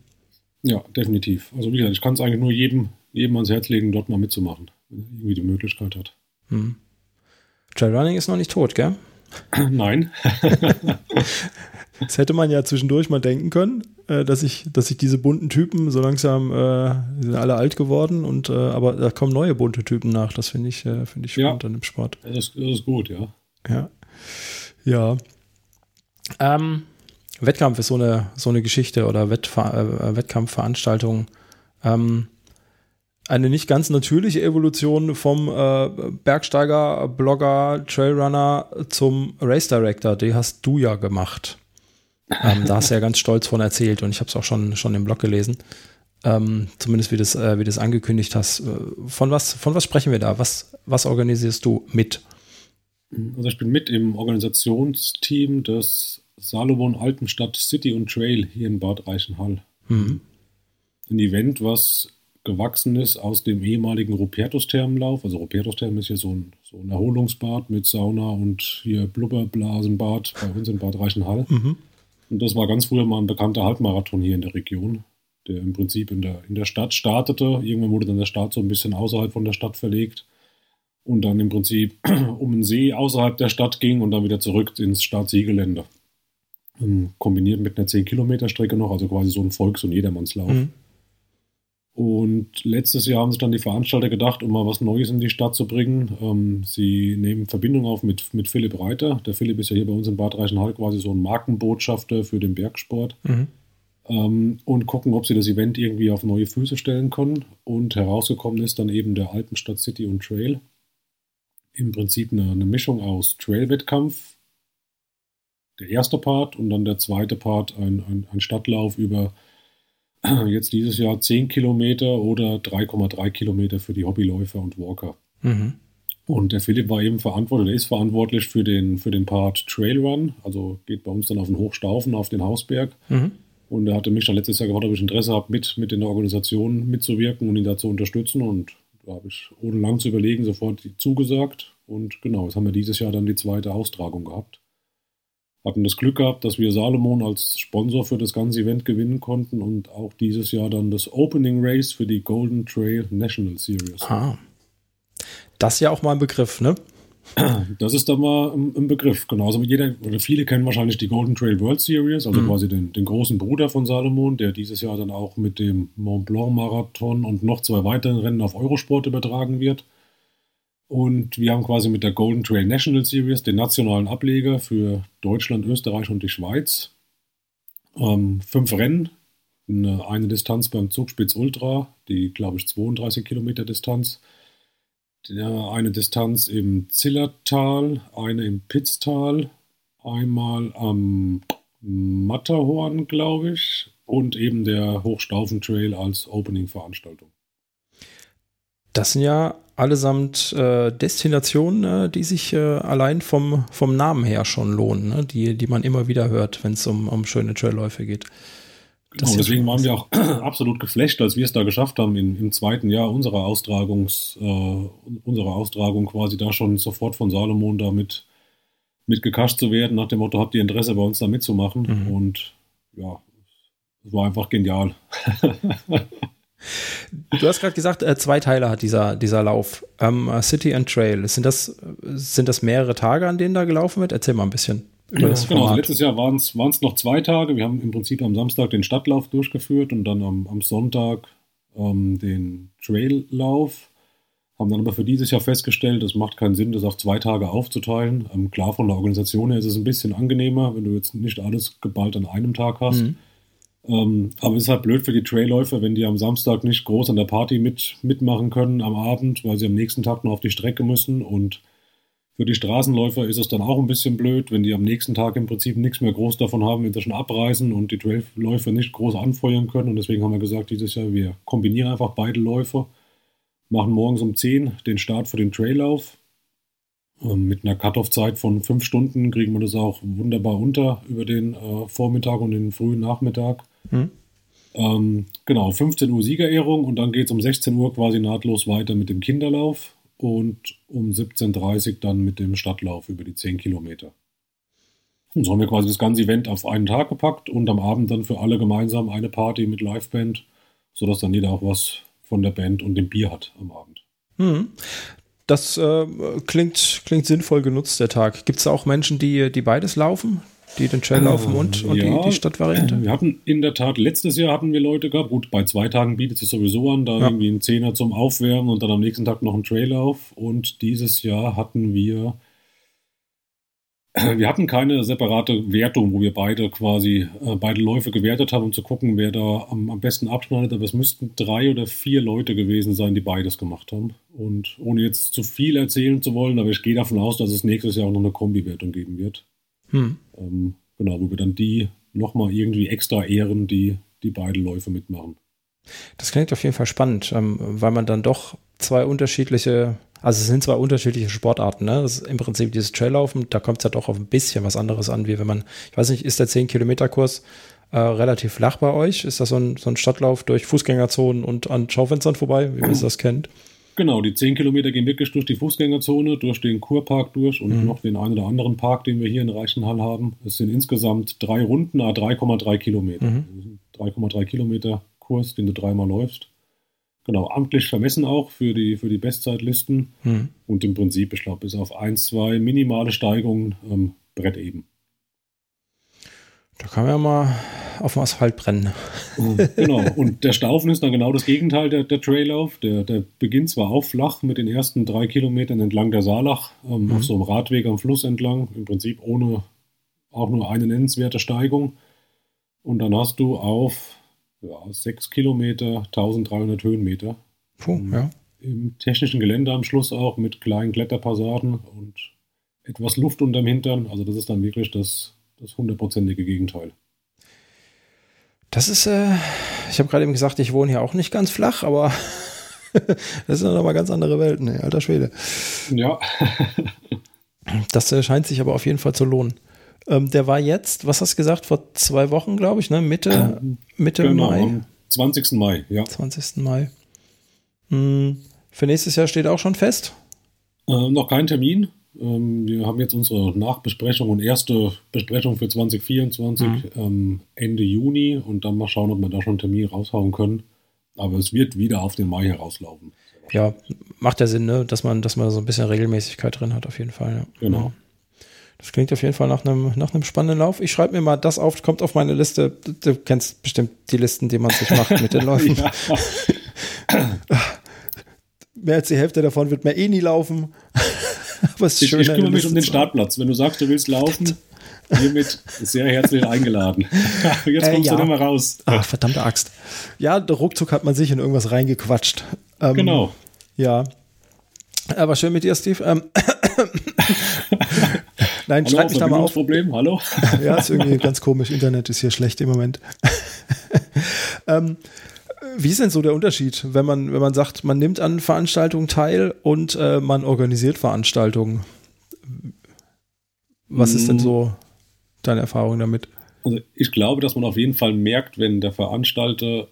Ja, definitiv. Also wie gesagt, ich kann es eigentlich nur jedem, jedem ans Herz legen, dort mal mitzumachen, wenn er irgendwie die Möglichkeit hat. Hm. Trailrunning ist noch nicht tot, gell? Nein. das hätte man ja zwischendurch mal denken können, äh, dass ich, dass ich diese bunten Typen so langsam, äh, die sind alle alt geworden und äh, aber da kommen neue bunte Typen nach. Das finde ich, äh, finde ich spannend ja, an dem Sport. Das ist, das ist gut, ja. Ja. Ja. Ähm, Wettkampf ist so eine, so eine Geschichte oder Wettver äh, Wettkampfveranstaltung. Ähm, eine nicht ganz natürliche Evolution vom äh, Bergsteiger, Blogger, Trailrunner zum Race Director. Die hast du ja gemacht. Ähm, da hast du ja ganz stolz von erzählt und ich habe es auch schon, schon im Blog gelesen. Ähm, zumindest wie du es äh, das angekündigt hast. Äh, von was, von was sprechen wir da? Was, was organisierst du mit? Also ich bin mit im Organisationsteam des Salomon Altenstadt City und Trail hier in Bad Reichenhall. Mhm. Ein Event, was gewachsen ist aus dem ehemaligen Rupertus-Thermenlauf. Also Rupertus-Thermen ist ja so ein, so ein Erholungsbad mit Sauna und hier Blubberblasenbad bei uns in Bad Reichenhall. Mhm. Und das war ganz früher mal ein bekannter Halbmarathon hier in der Region, der im Prinzip in der, in der Stadt startete. Irgendwann wurde dann der Start so ein bisschen außerhalb von der Stadt verlegt und dann im Prinzip um den See außerhalb der Stadt ging und dann wieder zurück ins Startsiegelände. Ähm, kombiniert mit einer 10-Kilometer-Strecke noch, also quasi so ein Volks- und Jedermannslauf. Mhm. Und letztes Jahr haben sich dann die Veranstalter gedacht, um mal was Neues in die Stadt zu bringen. Ähm, sie nehmen Verbindung auf mit, mit Philipp Reiter. Der Philipp ist ja hier bei uns in Bad Reichenhall quasi so ein Markenbotschafter für den Bergsport. Mhm. Ähm, und gucken, ob sie das Event irgendwie auf neue Füße stellen können. Und herausgekommen ist dann eben der Alpenstadt City und Trail. Im Prinzip eine, eine Mischung aus Trail-Wettkampf, der erste Part und dann der zweite Part ein, ein, ein Stadtlauf über jetzt dieses Jahr 10 Kilometer oder 3,3 Kilometer für die Hobbyläufer und Walker. Mhm. Und der Philipp war eben verantwortlich, der ist verantwortlich für den, für den Part Trailrun, also geht bei uns dann auf den Hochstaufen, auf den Hausberg. Mhm. Und er hatte mich dann letztes Jahr gefragt, ob ich Interesse habe, mit, mit in der Organisation mitzuwirken und ihn da zu unterstützen. Und da habe ich ohne lang zu überlegen sofort zugesagt. Und genau, jetzt haben wir dieses Jahr dann die zweite Austragung gehabt. Hatten das Glück gehabt, dass wir Salomon als Sponsor für das ganze Event gewinnen konnten und auch dieses Jahr dann das Opening Race für die Golden Trail National Series. Ah. Das ist ja auch mal ein Begriff, ne? Das ist dann mal ein, Begriff, genauso wie jeder, oder viele kennen wahrscheinlich die Golden Trail World Series, also mhm. quasi den, den, großen Bruder von Salomon, der dieses Jahr dann auch mit dem Mont Blanc Marathon und noch zwei weiteren Rennen auf Eurosport übertragen wird. Und wir haben quasi mit der Golden Trail National Series den nationalen Ableger für Deutschland, Österreich und die Schweiz. Ähm, fünf Rennen, eine, eine Distanz beim Zugspitz Ultra, die glaube ich 32 Kilometer Distanz eine Distanz im Zillertal, eine im Pitztal, einmal am Matterhorn, glaube ich, und eben der Hochstaufentrail als Opening-Veranstaltung. Das sind ja allesamt äh, Destinationen, äh, die sich äh, allein vom, vom Namen her schon lohnen, ne? die, die man immer wieder hört, wenn es um, um schöne Trailläufe geht. Das genau, deswegen waren wir auch absolut geflasht, als wir es da geschafft haben, in, im zweiten Jahr unserer Austragungs, äh, unserer Austragung quasi da schon sofort von Salomon da mit, mit gekascht zu werden, nach dem Motto, habt ihr Interesse bei uns da mitzumachen? Mhm. Und ja, es war einfach genial. Du hast gerade gesagt, äh, zwei Teile hat dieser, dieser Lauf. Ähm, City and Trail. Sind das, sind das mehrere Tage, an denen da gelaufen wird? Erzähl mal ein bisschen über das genau, also letztes Jahr waren es noch zwei Tage. Wir haben im Prinzip am Samstag den Stadtlauf durchgeführt und dann am, am Sonntag ähm, den Traillauf. Haben dann aber für dieses Jahr festgestellt, es macht keinen Sinn, das auf zwei Tage aufzuteilen. Ähm, klar, von der Organisation her ist es ein bisschen angenehmer, wenn du jetzt nicht alles geballt an einem Tag hast. Mhm. Ähm, aber es ist halt blöd für die Trailläufer, wenn die am Samstag nicht groß an der Party mit, mitmachen können am Abend, weil sie am nächsten Tag noch auf die Strecke müssen und für die Straßenläufer ist es dann auch ein bisschen blöd, wenn die am nächsten Tag im Prinzip nichts mehr groß davon haben, wenn sie schon abreisen und die Trailläufer nicht groß anfeuern können. Und deswegen haben wir gesagt, dieses Jahr, wir kombinieren einfach beide Läufe, machen morgens um 10 den Start für den Traillauf. Ähm, mit einer Cut-Off-Zeit von fünf Stunden kriegen wir das auch wunderbar unter über den äh, Vormittag und den frühen Nachmittag. Mhm. Ähm, genau, 15 Uhr Siegerehrung und dann geht es um 16 Uhr quasi nahtlos weiter mit dem Kinderlauf und um 17.30 Uhr dann mit dem Stadtlauf über die 10 Kilometer. Und so haben wir quasi das ganze Event auf einen Tag gepackt und am Abend dann für alle gemeinsam eine Party mit Liveband, sodass dann jeder auch was von der Band und dem Bier hat am Abend. Hm. Das äh, klingt, klingt sinnvoll genutzt, der Tag. Gibt es auch Menschen, die, die beides laufen? Die den Trail laufen und, und ja, die, die, Stadtvariante? Wir hatten in der Tat, letztes Jahr hatten wir Leute gehabt, gut, bei zwei Tagen bietet es sowieso an, da ja. irgendwie ein Zehner zum Aufwärmen und dann am nächsten Tag noch ein Traillauf. Und dieses Jahr hatten wir, wir hatten keine separate Wertung, wo wir beide quasi, äh, beide Läufe gewertet haben, um zu gucken, wer da am, am besten abschneidet. Aber es müssten drei oder vier Leute gewesen sein, die beides gemacht haben. Und ohne jetzt zu viel erzählen zu wollen, aber ich gehe davon aus, dass es nächstes Jahr auch noch eine Kombi-Wertung geben wird. Hm. Ähm, genau, wo wir dann die nochmal irgendwie extra ehren, die, die beide Läufe mitmachen. Das klingt auf jeden Fall spannend, ähm, weil man dann doch zwei unterschiedliche, also es sind zwei unterschiedliche Sportarten. Ne? Das ist im Prinzip dieses Traillaufen, da kommt es ja doch auf ein bisschen was anderes an, wie wenn man, ich weiß nicht, ist der 10-Kilometer-Kurs äh, relativ flach bei euch? Ist das so ein, so ein Stadtlauf durch Fußgängerzonen und an Schaufenstern vorbei, wie man das kennt? Genau, die 10 Kilometer gehen wirklich durch die Fußgängerzone, durch den Kurpark durch und mhm. noch den einen oder anderen Park, den wir hier in Reichenhall haben. Es sind insgesamt drei Runden, 3,3 Kilometer. Mhm. 3,3 Kilometer Kurs, den du dreimal läufst. Genau, amtlich vermessen auch für die, für die Bestzeitlisten. Mhm. Und im Prinzip, ich glaube, bis auf 1, 2 minimale Steigungen ähm, Brett eben. Da kann man ja mal auf dem Asphalt brennen. Oh, genau. Und der Staufen ist dann genau das Gegenteil der, der Traillauf. Der, der beginnt zwar auch flach mit den ersten drei Kilometern entlang der Saalach, ähm, mhm. auf so einem Radweg am Fluss entlang, im Prinzip ohne auch nur eine nennenswerte Steigung. Und dann hast du auf ja, sechs Kilometer 1300 Höhenmeter. Puh, ja. Im technischen Gelände am Schluss auch mit kleinen Kletterpassagen und etwas Luft unterm Hintern. Also das ist dann wirklich das das hundertprozentige Gegenteil. Das ist, äh, ich habe gerade eben gesagt, ich wohne hier auch nicht ganz flach, aber das sind nochmal ganz andere Welten, ey, alter Schwede. Ja. das äh, scheint sich aber auf jeden Fall zu lohnen. Ähm, der war jetzt, was hast du gesagt, vor zwei Wochen, glaube ich, ne? Mitte, Mitte genau, Mai. am 20. Mai, ja. 20. Mai. Hm, für nächstes Jahr steht auch schon fest. Äh, noch kein Termin. Ähm, wir haben jetzt unsere Nachbesprechung und erste Besprechung für 2024 Mhm. ähm, Ende Juni und dann mal schauen, ob wir da schon einen Termin raushauen können. Aber es wird wieder auf den Mai herauslaufen. Ja, macht ja Sinn, ne? dass man, dass man so ein bisschen Regelmäßigkeit drin hat, auf jeden Fall. Ja. Genau. Das klingt auf jeden Fall nach einem, nach einem spannenden Lauf. Ich schreibe mir mal das auf, kommt auf meine Liste. Du kennst bestimmt die Listen, die man sich macht mit den Läufen. Mehr als die Hälfte davon wird mir eh nie laufen. Ist Ich, ich kümmere mich um den. Startplatz. Wenn du sagst, du willst laufen, hiermit sehr herzlich eingeladen. Jetzt Äh, kommst ja. du mehr raus. Ah, verdammte Axt. Ja, der ruckzuck hat man sich in irgendwas reingequatscht. Ähm, Genau. Ja. Aber schön mit dir, Steve. Ähm, Nein, Hallo, schreib mich da mal auf. Verbindungsproblem. Hallo. Ja, ist irgendwie ganz komisch. Internet ist hier schlecht im Moment. ähm, wie ist denn so der Unterschied, wenn man, wenn man sagt, man nimmt an Veranstaltungen teil und äh, man organisiert Veranstaltungen? Was ist denn Mm. so deine Erfahrung damit? Also ich glaube, dass man auf jeden Fall merkt, wenn der Veranstalter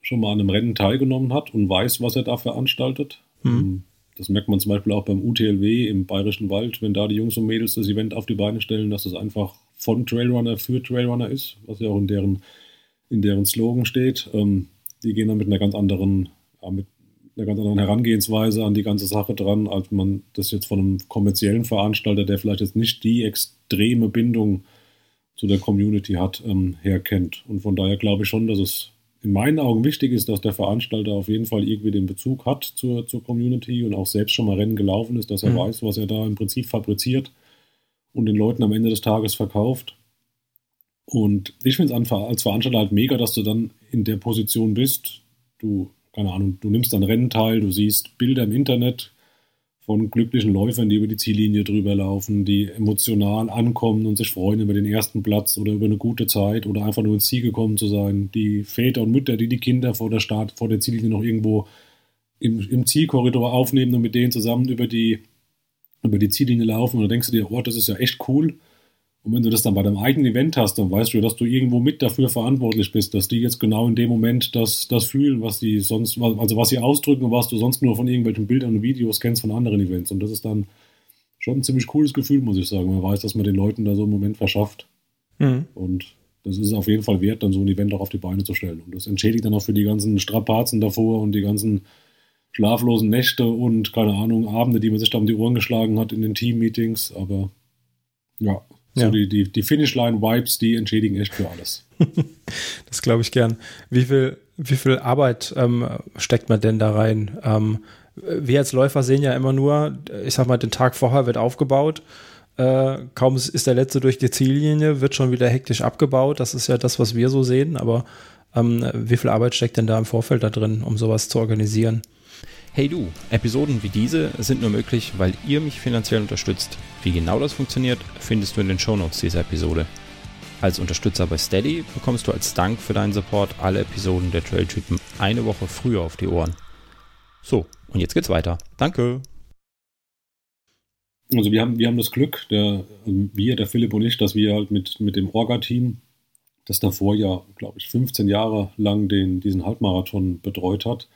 schon mal an einem Rennen teilgenommen hat und weiß, was er da veranstaltet. Hm. Das merkt man zum Beispiel auch beim UTLW im Bayerischen Wald, wenn da die Jungs und Mädels das Event auf die Beine stellen, dass es einfach von Trailrunner für Trailrunner ist, was ja auch in deren, in deren Slogan steht. Ähm, die gehen dann mit einer ganz anderen, ja, mit einer ganz anderen Herangehensweise an die ganze Sache dran, als man das jetzt von einem kommerziellen Veranstalter, der vielleicht jetzt nicht die extreme Bindung zu der Community hat, ähm, herkennt. Und von daher glaube ich schon, dass es in meinen Augen wichtig ist, dass der Veranstalter auf jeden Fall irgendwie den Bezug hat zur, zur Community und auch selbst schon mal Rennen gelaufen ist, dass er Mhm. weiß, was er da im Prinzip fabriziert und den Leuten am Ende des Tages verkauft. Und ich finde es als Veranstalter halt mega, dass du dann in der Position bist. Du, keine Ahnung, du nimmst an Rennen teil, du siehst Bilder im Internet von glücklichen Läufern, die über die Ziellinie drüber laufen, die emotional ankommen und sich freuen über den ersten Platz oder über eine gute Zeit oder einfach nur ins Ziel gekommen zu sein. Die Väter und Mütter, die die Kinder vor der Start, vor der Ziellinie noch irgendwo im, im Zielkorridor aufnehmen und mit denen zusammen über die, über die Ziellinie laufen. Und dann denkst du dir, oh, das ist ja echt cool. Und wenn du das dann bei deinem eigenen Event hast, dann weißt du dass du irgendwo mit dafür verantwortlich bist, dass die jetzt genau in dem Moment das, das fühlen, was die sonst, also was sie ausdrücken und was du sonst nur von irgendwelchen Bildern und Videos kennst von anderen Events. Und das ist dann schon ein ziemlich cooles Gefühl, muss ich sagen. Man weiß, dass man den Leuten da so einen Moment verschafft. Mhm. Und das ist es auf jeden Fall wert, dann so ein Event auch auf die Beine zu stellen. Und das entschädigt dann auch für die ganzen Strapazen davor und die ganzen schlaflosen Nächte und keine Ahnung, Abende, die man sich da um die Ohren geschlagen hat in den Team-Meetings. Aber ja, so Ja. die, die, die Finishline-Vibes, die entschädigen echt für alles. Das glaube ich gern. Wie viel, wie viel Arbeit ähm, steckt man denn da rein? Ähm, wir als Läufer sehen ja immer nur, ich sag mal, den Tag vorher wird aufgebaut. Äh, kaum ist ist der letzte durch die Ziellinie, wird schon wieder hektisch abgebaut. Das ist ja das, was wir so sehen. Aber ähm, wie viel Arbeit steckt denn da im Vorfeld da drin, um sowas zu organisieren? Hey du, Episoden wie diese sind nur möglich, weil ihr mich finanziell unterstützt. Wie genau das funktioniert, findest du in den Shownotes dieser Episode. Als Unterstützer bei Steady bekommst du als Dank für deinen Support alle Episoden der Trailtypen eine Woche früher auf die Ohren. So, und jetzt geht's weiter. Danke. Also wir haben, wir haben das Glück, der, also wir, der Philipp und ich, dass wir halt mit, mit dem Orga-Team, das davor ja, glaube ich, 15 Jahre lang den, diesen Halbmarathon betreut hat,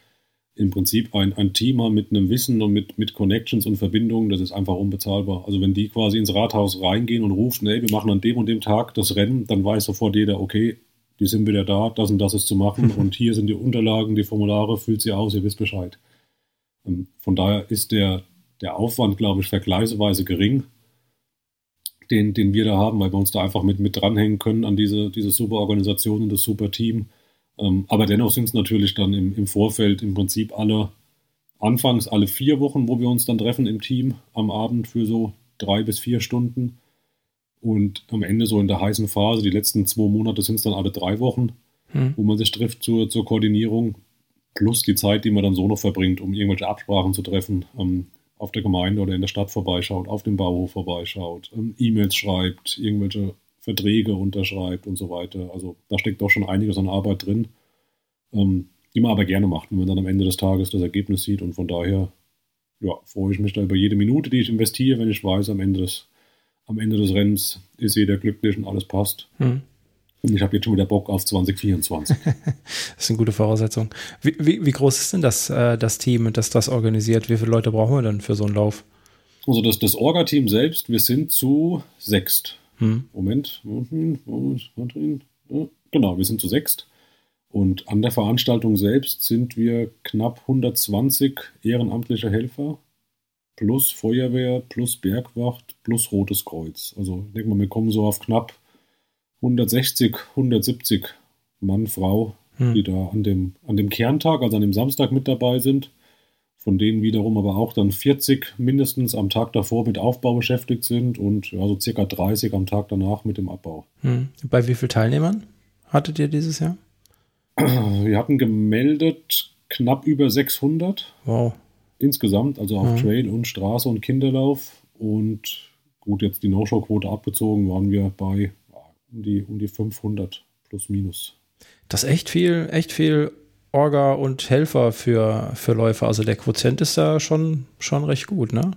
im Prinzip ein, ein Team haben mit einem Wissen und mit, mit Connections und Verbindungen, das ist einfach unbezahlbar. Also wenn die quasi ins Rathaus reingehen und rufen, nee, wir machen an dem und dem Tag das Rennen, dann weiß sofort jeder, okay, die sind wieder da, das und das ist zu machen und hier sind die Unterlagen, die Formulare, füllt sie aus, ihr wisst Bescheid. Ähm, Von daher ist der, der Aufwand, glaube ich, vergleichsweise gering, den, den wir da haben, weil wir uns da einfach mit, mit dranhängen können an diese, diese super Organisation und das super Team. Ähm, aber dennoch sind es natürlich dann im, im Vorfeld im Prinzip alle, anfangs alle vier Wochen, wo wir uns dann treffen im Team am Abend für so drei bis vier Stunden. Und am Ende so in der heißen Phase, die letzten zwei Monate sind es dann alle drei Wochen, Hm. wo man sich trifft zur, zur Koordinierung, plus die Zeit, die man dann so noch verbringt, um irgendwelche Absprachen zu treffen, ähm, auf der Gemeinde oder in der Stadt vorbeischaut, auf dem Bauhof vorbeischaut, ähm, E-Mails schreibt, irgendwelche Verträge unterschreibt und so weiter. Also da steckt doch schon einiges an Arbeit drin. Ähm, die man aber gerne macht, wenn man dann am Ende des Tages das Ergebnis sieht. Und von daher ja, freue ich mich da über jede Minute, die ich investiere, wenn ich weiß, am Ende des, am Ende des Rennens ist jeder glücklich und alles passt. Mhm. Und ich habe jetzt schon wieder Bock auf 2024. das ist eine gute Voraussetzung. Wie, wie, wie groß ist denn das, äh, das Team, das das organisiert? Wie viele Leute brauchen wir denn für so einen Lauf? Also das, das Orga-Team selbst, wir sind zu sechst. Hm. Moment. Genau, wir sind zu sechst. Und an der Veranstaltung selbst sind wir knapp 120 ehrenamtliche Helfer plus Feuerwehr, plus Bergwacht, plus Rotes Kreuz. Also ich denke mal, wir kommen so auf knapp 160, 170 Mann, Frau, hm. die da an dem, an dem Kerntag, also an dem Samstag mit dabei sind. Von denen wiederum aber auch dann 40 mindestens am Tag davor mit Aufbau beschäftigt sind und ja, so circa 30 am Tag danach mit dem Abbau. Hm. Bei wie vielen Teilnehmern hattet ihr dieses Jahr? Wir hatten gemeldet knapp über 600. Wow. Insgesamt, also auf ja. Trail und Straße und Kinderlauf. Und gut, jetzt die No-Show-Quote abgezogen, waren wir bei um die, um die 500 plus minus. Das ist echt viel, echt viel Orga und Helfer für, für Läufer. Also der Quotient ist da schon, schon recht gut, ne?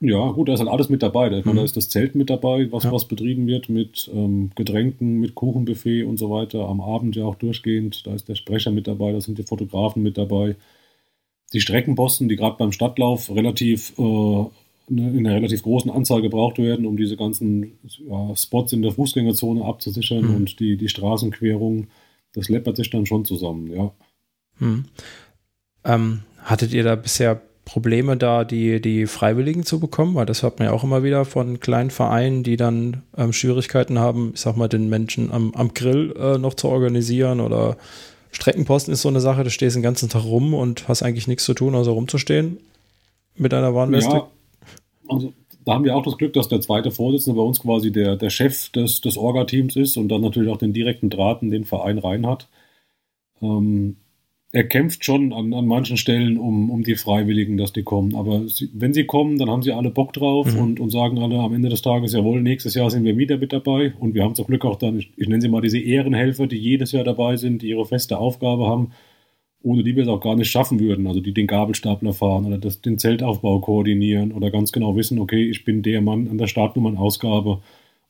Ja, gut, da ist halt alles mit dabei. Da, mhm. da ist das Zelt mit dabei, was, ja. was betrieben wird mit ähm, Getränken, mit Kuchenbuffet und so weiter. Am Abend ja auch durchgehend. Da ist der Sprecher mit dabei, da sind die Fotografen mit dabei. Die Streckenposten, die gerade beim Stadtlauf relativ äh, Ne, in einer relativ großen Anzahl gebraucht werden, um diese ganzen ja, Spots in der Fußgängerzone abzusichern mhm. und die, die Straßenquerung. Das läppert sich dann schon zusammen, ja. Mhm. Ähm, hattet ihr da bisher Probleme, da die, die Freiwilligen zu bekommen? Weil das hört man ja auch immer wieder von kleinen Vereinen, die dann ähm, Schwierigkeiten haben, ich sag mal, den Menschen am, am Grill äh, noch zu organisieren oder Streckenposten ist so eine Sache, da stehst den ganzen Tag rum und hast eigentlich nichts zu tun, außer rumzustehen mit einer Warnweste. Ja, also da haben wir auch das Glück, dass der zweite Vorsitzende bei uns quasi der, der Chef des, des Orga-Teams ist und dann natürlich auch den direkten Draht in den Verein rein hat. Ähm, er kämpft schon an, an manchen Stellen um, um die Freiwilligen, dass die kommen. Aber sie, wenn sie kommen, dann haben sie alle Bock drauf mhm. und, und sagen alle am Ende des Tages, jawohl, nächstes Jahr sind wir wieder mit dabei. Und wir haben zum Glück auch dann, ich, ich nenne sie mal diese Ehrenhelfer, die jedes Jahr dabei sind, die ihre feste Aufgabe haben ohne die wir es auch gar nicht schaffen würden. Also die den Gabelstapler fahren oder das, den Zeltaufbau koordinieren oder ganz genau wissen, okay, ich bin der Mann an der Startnummernausgabe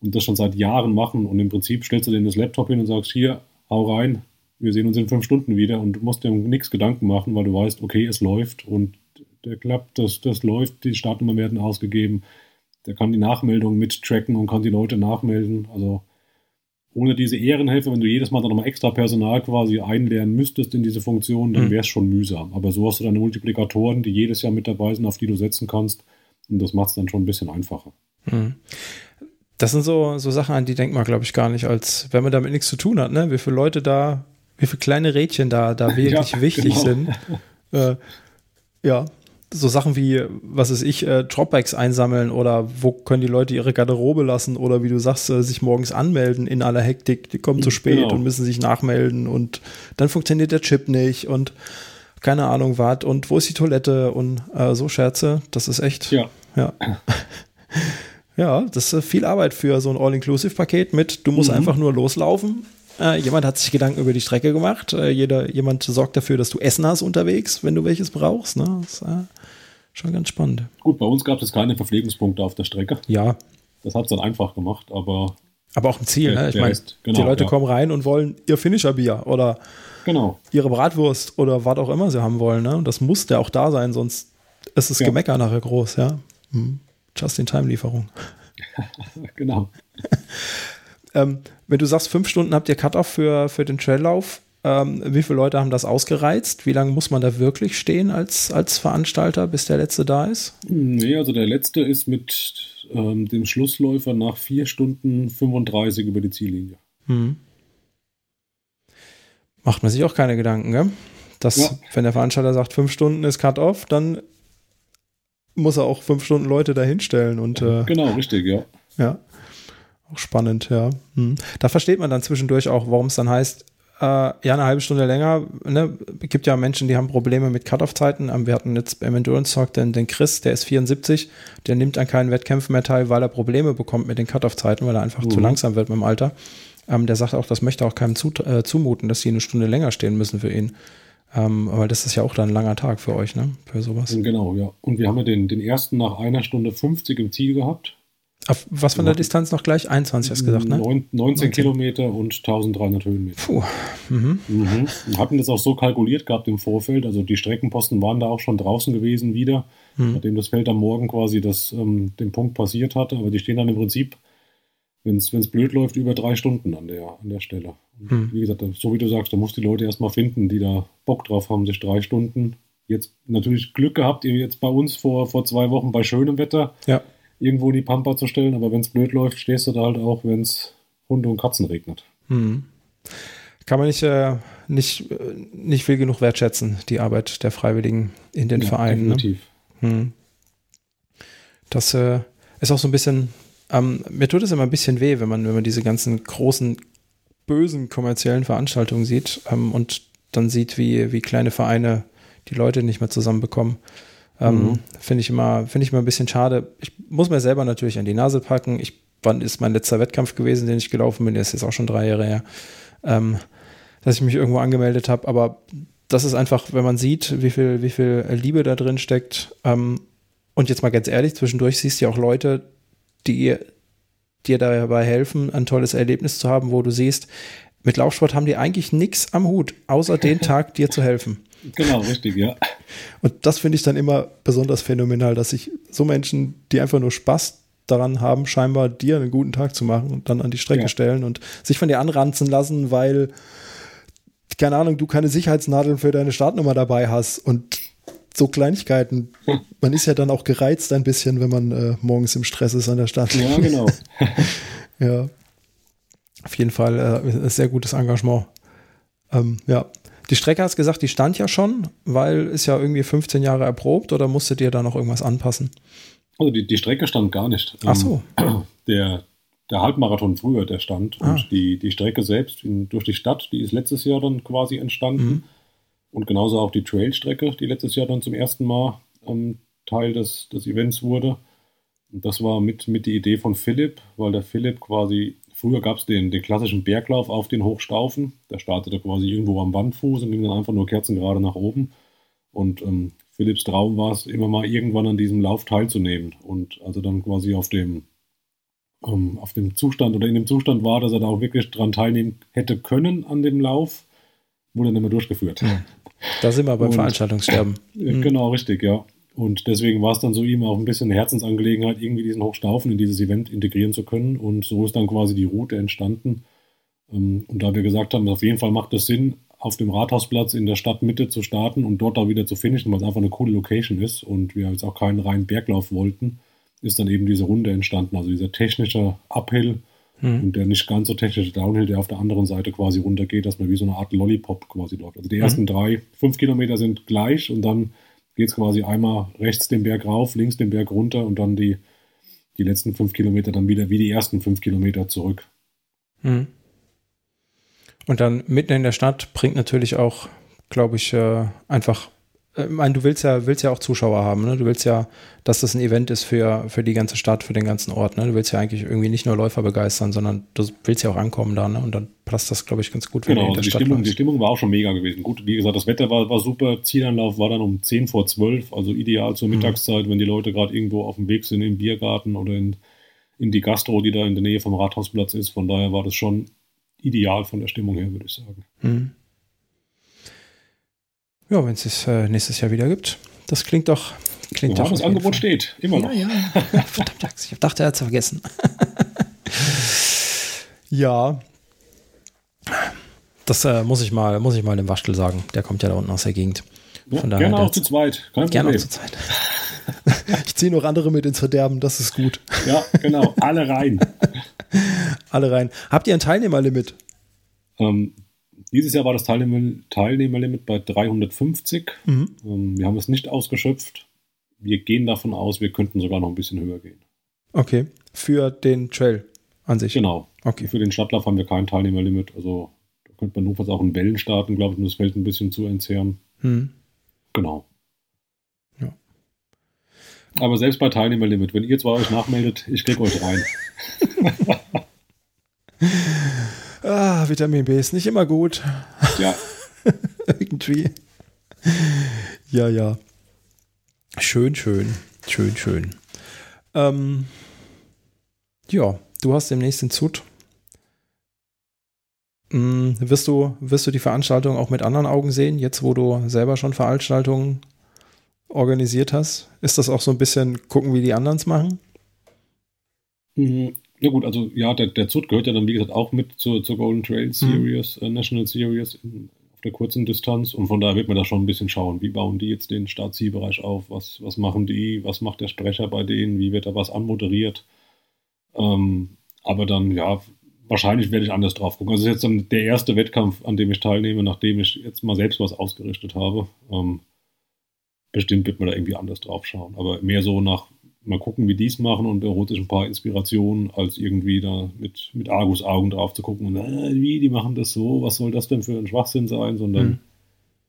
und das schon seit Jahren machen. Und im Prinzip stellst du denen das Laptop hin und sagst, hier, hau rein, wir sehen uns in fünf Stunden wieder und du musst dir nichts Gedanken machen, weil du weißt, okay, es läuft und der klappt, das, das läuft, die Startnummern werden ausgegeben. Der kann die Nachmeldung mit tracken und kann die Leute nachmelden. Also ohne diese Ehrenhelfer, wenn du jedes Mal dann nochmal extra Personal quasi einlernen müsstest in diese Funktion, dann mhm. wäre es schon mühsam. Aber so hast du deine Multiplikatoren, die jedes Jahr mit dabei sind, auf die du setzen kannst. Und das macht es dann schon ein bisschen einfacher. Mhm. Das sind so, so Sachen, an die denkt man, glaube ich, gar nicht, als wenn man damit nichts zu tun hat, ne? Wie viele Leute da, wie viele kleine Rädchen da, da wirklich ja, wichtig genau. sind. Äh, ja, so Sachen wie, was ist ich, äh, Dropbacks einsammeln oder wo können die Leute ihre Garderobe lassen oder wie du sagst, äh, sich morgens anmelden in aller Hektik, die kommen zu spät genau. und müssen sich nachmelden und dann funktioniert der Chip nicht und keine Ahnung was und wo ist die Toilette und äh, so Scherze, das ist echt, ja, ja. ja, das ist viel Arbeit für so ein All-Inclusive-Paket mit, du musst mhm. einfach nur loslaufen, äh, jemand hat sich Gedanken über die Strecke gemacht. Äh, jeder, jemand sorgt dafür, dass du Essen hast unterwegs, wenn du welches brauchst. Ne? Das ist äh, schon ganz spannend. Gut, bei uns gab es keine Verpflegungspunkte auf der Strecke. Ja. Das hat es dann einfach gemacht, aber. Aber auch ein Ziel, der, ne? Ich meine, genau, die Leute ja. kommen rein und wollen ihr Finisher-Bier oder genau. ihre Bratwurst oder was auch immer sie haben wollen. Ne? Und das muss ja auch da sein, sonst ist das ja. Gemecker nachher groß, ja. Hm. Just-in-Time-Lieferung. genau. Ähm, wenn du sagst, fünf Stunden habt ihr Cut-Off für, für den Traillauf, ähm, wie viele Leute haben das ausgereizt? Wie lange muss man da wirklich stehen als, als Veranstalter, bis der letzte da ist? Nee, also der letzte ist mit ähm, dem Schlussläufer nach vier Stunden 35 über die Ziellinie. Hm. Macht man sich auch keine Gedanken, gell? Dass, ja. wenn der Veranstalter sagt, fünf Stunden ist Cut-Off, dann muss er auch fünf Stunden Leute dahinstellen und äh, genau, richtig, ja. Ja. Auch spannend, ja. Hm. Da versteht man dann zwischendurch auch, warum es dann heißt, äh, ja, eine halbe Stunde länger. Ne? gibt ja Menschen, die haben Probleme mit Cut-Off-Zeiten. Ähm, wir hatten jetzt beim Endurance Talk den, den Chris, der ist 74, der nimmt an keinen Wettkämpfen mehr teil, weil er Probleme bekommt mit den Cut-Off-Zeiten, weil er einfach mhm. zu langsam wird mit dem Alter. Ähm, der sagt auch, das möchte auch keinem zu, äh, zumuten, dass sie eine Stunde länger stehen müssen für ihn. Ähm, aber das ist ja auch dann ein langer Tag für euch, ne? Für sowas. Genau, ja. Und wir haben ja den, den ersten nach einer Stunde 50 im Ziel gehabt. Auf was von der Distanz noch gleich? 21 hast du gesagt, ne? 19, 19 Kilometer und 1300 Höhenmeter. Puh. Mhm. Mhm. Wir hatten das auch so kalkuliert gehabt im Vorfeld. Also die Streckenposten waren da auch schon draußen gewesen wieder, Mhm. nachdem das Feld am Morgen quasi das, ähm, den Punkt passiert hatte. Aber die stehen dann im Prinzip, wenn es blöd läuft, über drei Stunden an der, an der Stelle. Mhm. Wie gesagt, so wie du sagst, da musst die Leute erstmal finden, die da Bock drauf haben, sich drei Stunden. Jetzt natürlich Glück gehabt, ihr jetzt bei uns vor, vor zwei Wochen bei schönem Wetter Ja. Irgendwo in die Pampa zu stellen, aber wenn es blöd läuft, stehst du da halt auch, wenn es Hunde und Katzen regnet. Mhm. Kann man nicht, äh, nicht, äh, nicht viel genug wertschätzen, die Arbeit der Freiwilligen in den Ja, Vereinen. Ne? definitiv. Hm. Das äh, ist auch so ein bisschen, ähm, mir tut es immer ein bisschen weh, wenn man, wenn man diese ganzen großen, bösen kommerziellen Veranstaltungen sieht ähm, und dann sieht, wie, wie kleine Vereine die Leute nicht mehr zusammenbekommen. Ähm, Mhm. Finde ich immer, finde ich immer ein bisschen schade. Ich muss mir selber natürlich an die Nase packen. Ich, wann ist mein letzter Wettkampf gewesen, den ich gelaufen bin? Der ist jetzt auch schon drei Jahre her. Ähm, dass ich mich irgendwo angemeldet habe, aber das ist einfach, wenn man sieht, wie viel, wie viel Liebe da drin steckt. Ähm, und jetzt mal ganz ehrlich, zwischendurch siehst du ja auch Leute, die dir dabei helfen, ein tolles Erlebnis zu haben, wo du siehst, mit Laufsport haben die eigentlich nichts am Hut, außer den Tag dir zu helfen. Genau, richtig, ja. Und das finde ich dann immer besonders phänomenal, dass sich so Menschen, die einfach nur Spaß daran haben, scheinbar dir einen guten Tag zu machen und dann an die Strecke Ja. stellen und sich von dir anranzen lassen, weil, keine Ahnung, du keine Sicherheitsnadeln für deine Startnummer dabei hast und so Kleinigkeiten. Man ist ja dann auch gereizt ein bisschen, wenn man äh, morgens im Stress ist an der Stadt. Ja, genau. Ja. Auf jeden Fall äh, ein sehr gutes Engagement. Ähm, ja. Die Strecke hast gesagt, die stand ja schon, weil ist ja irgendwie 15 Jahre erprobt oder musstet ihr da noch irgendwas anpassen? Also die, die Strecke stand gar nicht. Ach so. Ähm, Der, der Halbmarathon früher, der stand. Ah. Und die, die Strecke selbst in, durch die Stadt, die ist letztes Jahr dann quasi entstanden. Mhm. Und genauso auch die Trailstrecke, die letztes Jahr dann zum ersten Mal ähm, Teil des, des Events wurde. Und das war mit, mit die Idee von Philipp, weil der Philipp quasi, früher gab es den, den klassischen Berglauf auf den Hochstaufen. Der startete quasi irgendwo am Wandfuß und ging dann einfach nur kerzengerade nach oben. Und ähm, Philipps Traum war es, immer mal irgendwann an diesem Lauf teilzunehmen. Und also dann quasi auf dem, ähm, auf dem Zustand oder in dem Zustand war, dass er da auch wirklich dran teilnehmen hätte können an dem Lauf, wurde er nicht mehr durchgeführt. Da sind wir beim Und- Veranstaltungssterben. Mhm. Genau, richtig, ja. Und deswegen war es dann so ihm auch ein bisschen eine Herzensangelegenheit, irgendwie diesen Hochstaufen in dieses Event integrieren zu können. Und so ist dann quasi die Route entstanden. Ähm, Und da wir gesagt haben, auf jeden Fall macht es Sinn, auf dem Rathausplatz in der Stadtmitte zu starten und dort auch wieder zu finishen, weil es einfach eine coole Location ist und wir jetzt auch keinen reinen Berglauf wollten, ist dann eben diese Runde entstanden. Also dieser technische Uphill Mhm. und der nicht ganz so technische Downhill, der auf der anderen Seite quasi runtergeht, dass man wie so eine Art Lollipop quasi läuft. Also die ersten drei, fünf Kilometer sind gleich und dann geht es quasi einmal rechts den Berg rauf, links den Berg runter und dann die, die letzten fünf Kilometer dann wieder wie die ersten fünf Kilometer zurück. Mhm. Und dann mitten in der Stadt bringt natürlich auch, glaube ich, äh, einfach, ich meine, du willst ja, willst ja auch Zuschauer haben, ne? Du willst ja, dass das ein Event ist für, für die ganze Stadt, für den ganzen Ort, ne? Du willst ja eigentlich irgendwie nicht nur Läufer begeistern, sondern du willst ja auch ankommen da, ne? Und dann passt das, glaube ich, ganz gut, Genau, also die Stadt Stimmung, die. Stimmung war auch schon mega gewesen. Gut, wie gesagt, das Wetter war, war super. Zielanlauf war dann um 10 vor 12, also ideal zur Mhm. Mittagszeit, wenn die Leute gerade irgendwo auf dem Weg sind im Biergarten oder in, in die Gastro, die da in der Nähe vom Rathausplatz ist. Von daher war das schon ideal von der Stimmung her, würde ich sagen. Mhm. Ja, wenn es es äh, nächstes Jahr wieder gibt. Das klingt doch, klingt Ja, doch. das Angebot Fall. steht, immer noch. Ja, ja. Verdammt, ich dachte, er hat es vergessen. ja. Das äh, muss ich mal, muss ich mal dem Waschtel sagen. Der kommt ja da unten aus der Gegend. Ja, Von daher, gerne auch zu zweit, kein Gerne auch zur Zeit. ich ziehe noch andere mit ins Verderben, das ist gut. Ja, genau, alle rein. Alle rein. Habt ihr ein Teilnehmerlimit? Ähm, dieses Jahr war das Teilnehmer, Teilnehmerlimit bei 350. Mhm. Ähm, wir haben es nicht ausgeschöpft. Wir gehen davon aus, wir könnten sogar noch ein bisschen höher gehen. Okay. Für den Trail an sich. Genau. Okay. Für den Stadtlauf haben wir kein Teilnehmerlimit. Also da könnte man notfalls auch in Wellen starten, glaube ich, um das Feld ein bisschen zu entzerren. Hm. Genau. Ja. Aber selbst bei Teilnehmerlimit, wenn ihr zwei euch nachmeldet, ich krieg euch rein. Ah, Vitamin B ist nicht immer gut. Ja, Irgendwie. ja, ja. Schön, schön. Schön, schön. Ähm, ja, du hast demnächst den Zut. Hm, wirst, du, wirst du die Veranstaltung auch mit anderen Augen sehen, jetzt wo du selber schon Veranstaltungen organisiert hast? Ist das auch so ein bisschen gucken, wie die anderen es machen? Mhm. Ja gut, also ja, der, der ZUT gehört ja dann, wie gesagt, auch mit zur, zur Golden Trail Series, mhm. äh, National Series in, auf der kurzen Distanz. Und von daher wird man da schon ein bisschen schauen, wie bauen die jetzt den Startzielbereich auf, was, was machen die, was macht der Sprecher bei denen, wie wird da was anmoderiert. Ähm, aber dann, ja, wahrscheinlich werde ich anders drauf gucken. Also das ist jetzt dann der erste Wettkampf, an dem ich teilnehme, nachdem ich jetzt mal selbst was ausgerichtet habe. Ähm, bestimmt wird man da irgendwie anders drauf schauen. Aber mehr so nach, mal gucken, wie die es machen und erholt sich ein paar Inspirationen, als irgendwie da mit, mit Argus Augen drauf zu gucken und äh, wie, die machen das so, was soll das denn für ein Schwachsinn sein, sondern mhm.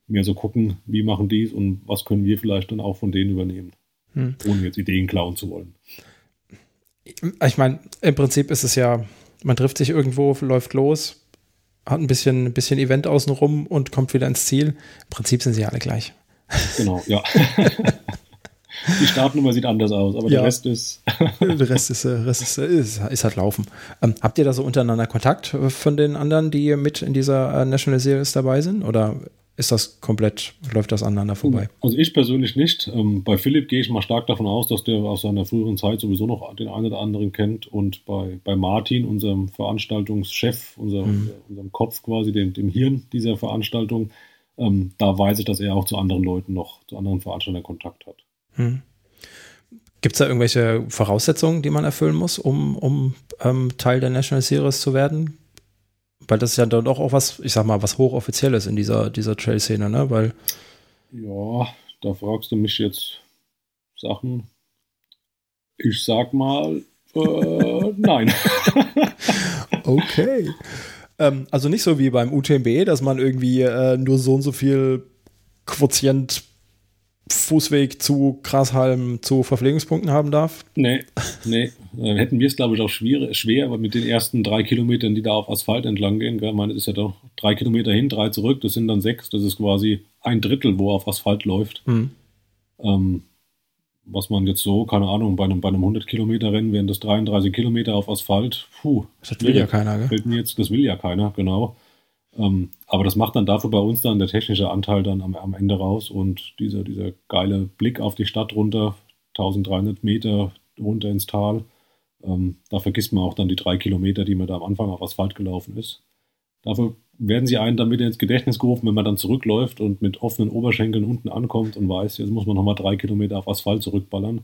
mehr so gucken, wie machen die es und was können wir vielleicht dann auch von denen übernehmen, mhm. ohne jetzt Ideen klauen zu wollen. Ich meine, im Prinzip ist es ja, man trifft sich irgendwo, läuft los, hat ein bisschen, ein bisschen Event außenrum und kommt wieder ins Ziel. Im Prinzip sind sie alle gleich. Genau, ja. Die Startnummer sieht anders aus, aber ja. der Rest ist. der Rest ist, äh, Rest ist, äh, ist, ist halt Laufen. Ähm, habt ihr da so untereinander Kontakt von den anderen, die mit in dieser äh, National Series dabei sind? Oder ist das komplett, läuft das aneinander vorbei? Also ich persönlich nicht. Ähm, bei Philipp gehe ich mal stark davon aus, dass der aus seiner früheren Zeit sowieso noch den einen oder anderen kennt. Und bei, bei Martin, unserem Veranstaltungschef, unserem, mhm. unserem Kopf quasi, dem, dem Hirn dieser Veranstaltung, ähm, da weiß ich, dass er auch zu anderen Leuten noch, zu anderen Veranstaltern Kontakt hat. Hm. Gibt es da irgendwelche Voraussetzungen, die man erfüllen muss, um, um ähm, Teil der National Series zu werden? Weil das ist ja dann doch auch was, ich sag mal, was hochoffizielles in dieser, dieser Trail-Szene, ne? Weil ja, da fragst du mich jetzt Sachen. Ich sag mal, äh, nein. okay. Ähm, also nicht so wie beim UTMB, dass man irgendwie äh, nur so und so viel Quotient Fußweg zu Grashalm zu Verpflegungspunkten haben darf? Nee, nee. Dann hätten wir es, glaube ich, auch schwer, schwer, aber mit den ersten drei Kilometern, die da auf Asphalt entlang gehen, gell, meine, ist ja doch drei Kilometer hin, drei zurück, das sind dann sechs, das ist quasi ein Drittel, wo auf Asphalt läuft. Mhm. Ähm, was man jetzt so, keine Ahnung, bei einem, bei einem 100 Kilometer Rennen wären das 33 Kilometer auf Asphalt. Puh. Das will ja keiner, gell? Fällt mir jetzt, das will ja keiner, genau. Ähm, aber das macht dann dafür bei uns dann der technische Anteil dann am, am Ende raus und dieser, dieser geile Blick auf die Stadt runter, 1300 Meter runter ins Tal. Ähm, da vergisst man auch dann die drei Kilometer, die man da am Anfang auf Asphalt gelaufen ist. Dafür werden sie einen dann wieder ins Gedächtnis gerufen, wenn man dann zurückläuft und mit offenen Oberschenkeln unten ankommt und weiß, jetzt muss man nochmal drei Kilometer auf Asphalt zurückballern.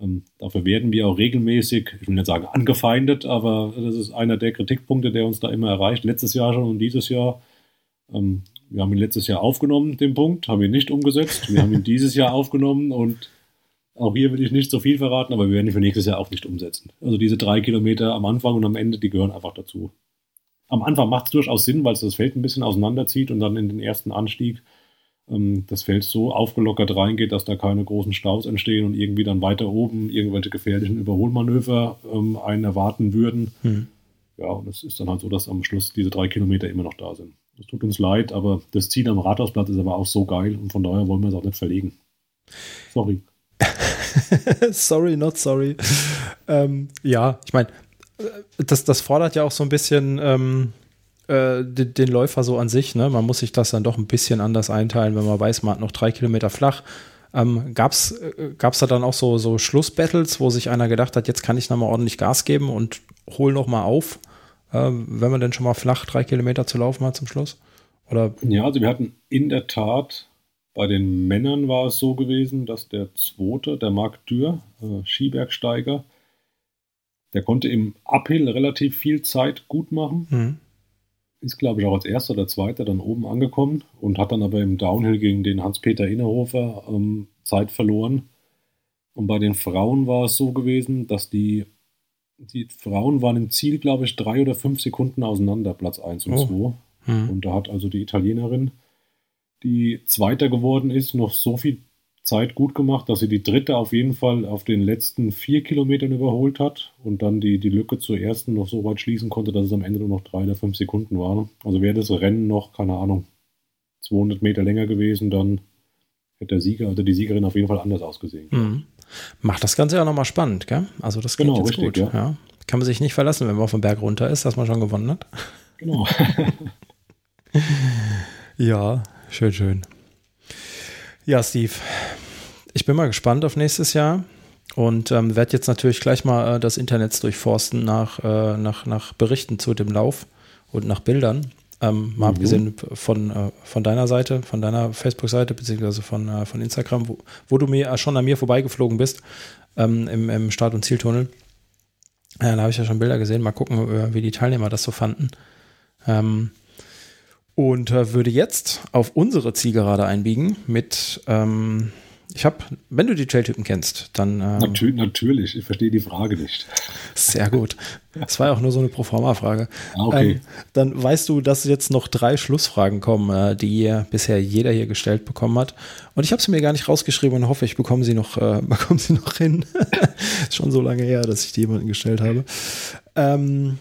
Ähm, dafür werden wir auch regelmäßig, ich will nicht sagen angefeindet, aber das ist einer der Kritikpunkte, der uns da immer erreicht. Letztes Jahr schon und dieses Jahr. Ähm, wir haben ihn letztes Jahr aufgenommen, den Punkt, haben ihn nicht umgesetzt. Wir haben ihn dieses Jahr aufgenommen und auch hier will ich nicht so viel verraten, aber wir werden ihn für nächstes Jahr auch nicht umsetzen. Also diese drei Kilometer am Anfang und am Ende, die gehören einfach dazu am Anfang macht es durchaus Sinn, weil es das Feld ein bisschen auseinanderzieht und dann in den ersten Anstieg ähm, das Feld so aufgelockert reingeht, dass da keine großen Staus entstehen und irgendwie dann weiter oben irgendwelche gefährlichen Überholmanöver ähm, einen erwarten würden. Mhm. Ja, und es ist dann halt so, dass am Schluss diese drei Kilometer immer noch da sind. Es tut uns leid, aber das Ziel am Rathausplatz ist aber auch so geil und von daher wollen wir es auch nicht verlegen. Sorry. sorry, not sorry. ähm, ja, ich meine, das, das fordert ja auch so ein bisschen ähm, äh, den, den, Läufer so an sich. Ne? Man muss sich das dann doch ein bisschen anders einteilen, wenn man weiß, man hat noch drei Kilometer flach. Ähm, Gab es äh, da dann auch so, so Schlussbattles, wo sich einer gedacht hat, jetzt kann ich nochmal ordentlich Gas geben und hol nochmal auf, äh, wenn man denn schon mal flach drei Kilometer zu laufen hat zum Schluss? Oder? Ja, also wir hatten in der Tat, bei den Männern war es so gewesen, dass der zweite, der Marc Dürr, äh, Skibergsteiger, der konnte im Uphill relativ viel Zeit gut machen. Mhm. Ist, glaube ich, auch als erster oder zweiter dann oben angekommen und hat dann aber im Downhill gegen den Hans-Peter Innerhofer ähm, Zeit verloren. Und bei den Frauen war es so gewesen, dass die, die Frauen waren im Ziel, glaube ich, drei oder fünf Sekunden auseinander, Platz 1 und 2. Oh. Mhm. Und da hat also die Italienerin, die Zweiter geworden ist, noch so viel Zeit gut gemacht, dass sie die dritte auf jeden Fall auf den letzten vier Kilometern überholt hat und dann die, die Lücke zur ersten noch so weit schließen konnte, dass es am Ende nur noch drei oder fünf Sekunden waren. Also wäre das Rennen noch, keine Ahnung, 200 Meter länger gewesen, dann hätte der Sieger oder die Siegerin auf jeden Fall anders ausgesehen. Mhm. Macht das Ganze ja nochmal spannend, gell? Also das geht Genau, jetzt richtig, gut. ja. Ja. Kann man sich nicht verlassen, wenn man auf dem Berg runter ist, dass man schon gewonnen hat. Genau. Ja, schön, schön. Ja, Steve, ich bin mal gespannt auf nächstes Jahr und ähm, werde jetzt natürlich gleich mal äh, das Internet durchforsten nach, äh, nach, nach Berichten zu dem Lauf und nach Bildern. Ähm, mal Mhm. abgesehen von, äh, von deiner Seite, von deiner Facebook-Seite, beziehungsweise von, äh, von Instagram, wo, wo du mir äh, schon an mir vorbeigeflogen bist ähm, im, im Start- und Zieltunnel. Da habe ich ja schon Bilder gesehen. Mal gucken, äh, wie die Teilnehmer das so fanden. Ähm, und äh, würde jetzt auf unsere Zielgerade einbiegen mit, ähm, ich habe, wenn du die Trailtypen kennst, dann ähm, Natür natürlich, ich verstehe die Frage nicht. sehr gut. Das war ja auch nur so eine Proforma-Frage. Ah, okay. Ähm, dann weißt du, dass jetzt noch drei Schlussfragen kommen, äh, die bisher jeder hier gestellt bekommen hat. Und ich habe sie mir gar nicht rausgeschrieben und hoffe, ich bekomme sie noch, äh, bekomme sie noch hin. Ist schon so lange her, dass ich die jemanden gestellt habe. Ähm,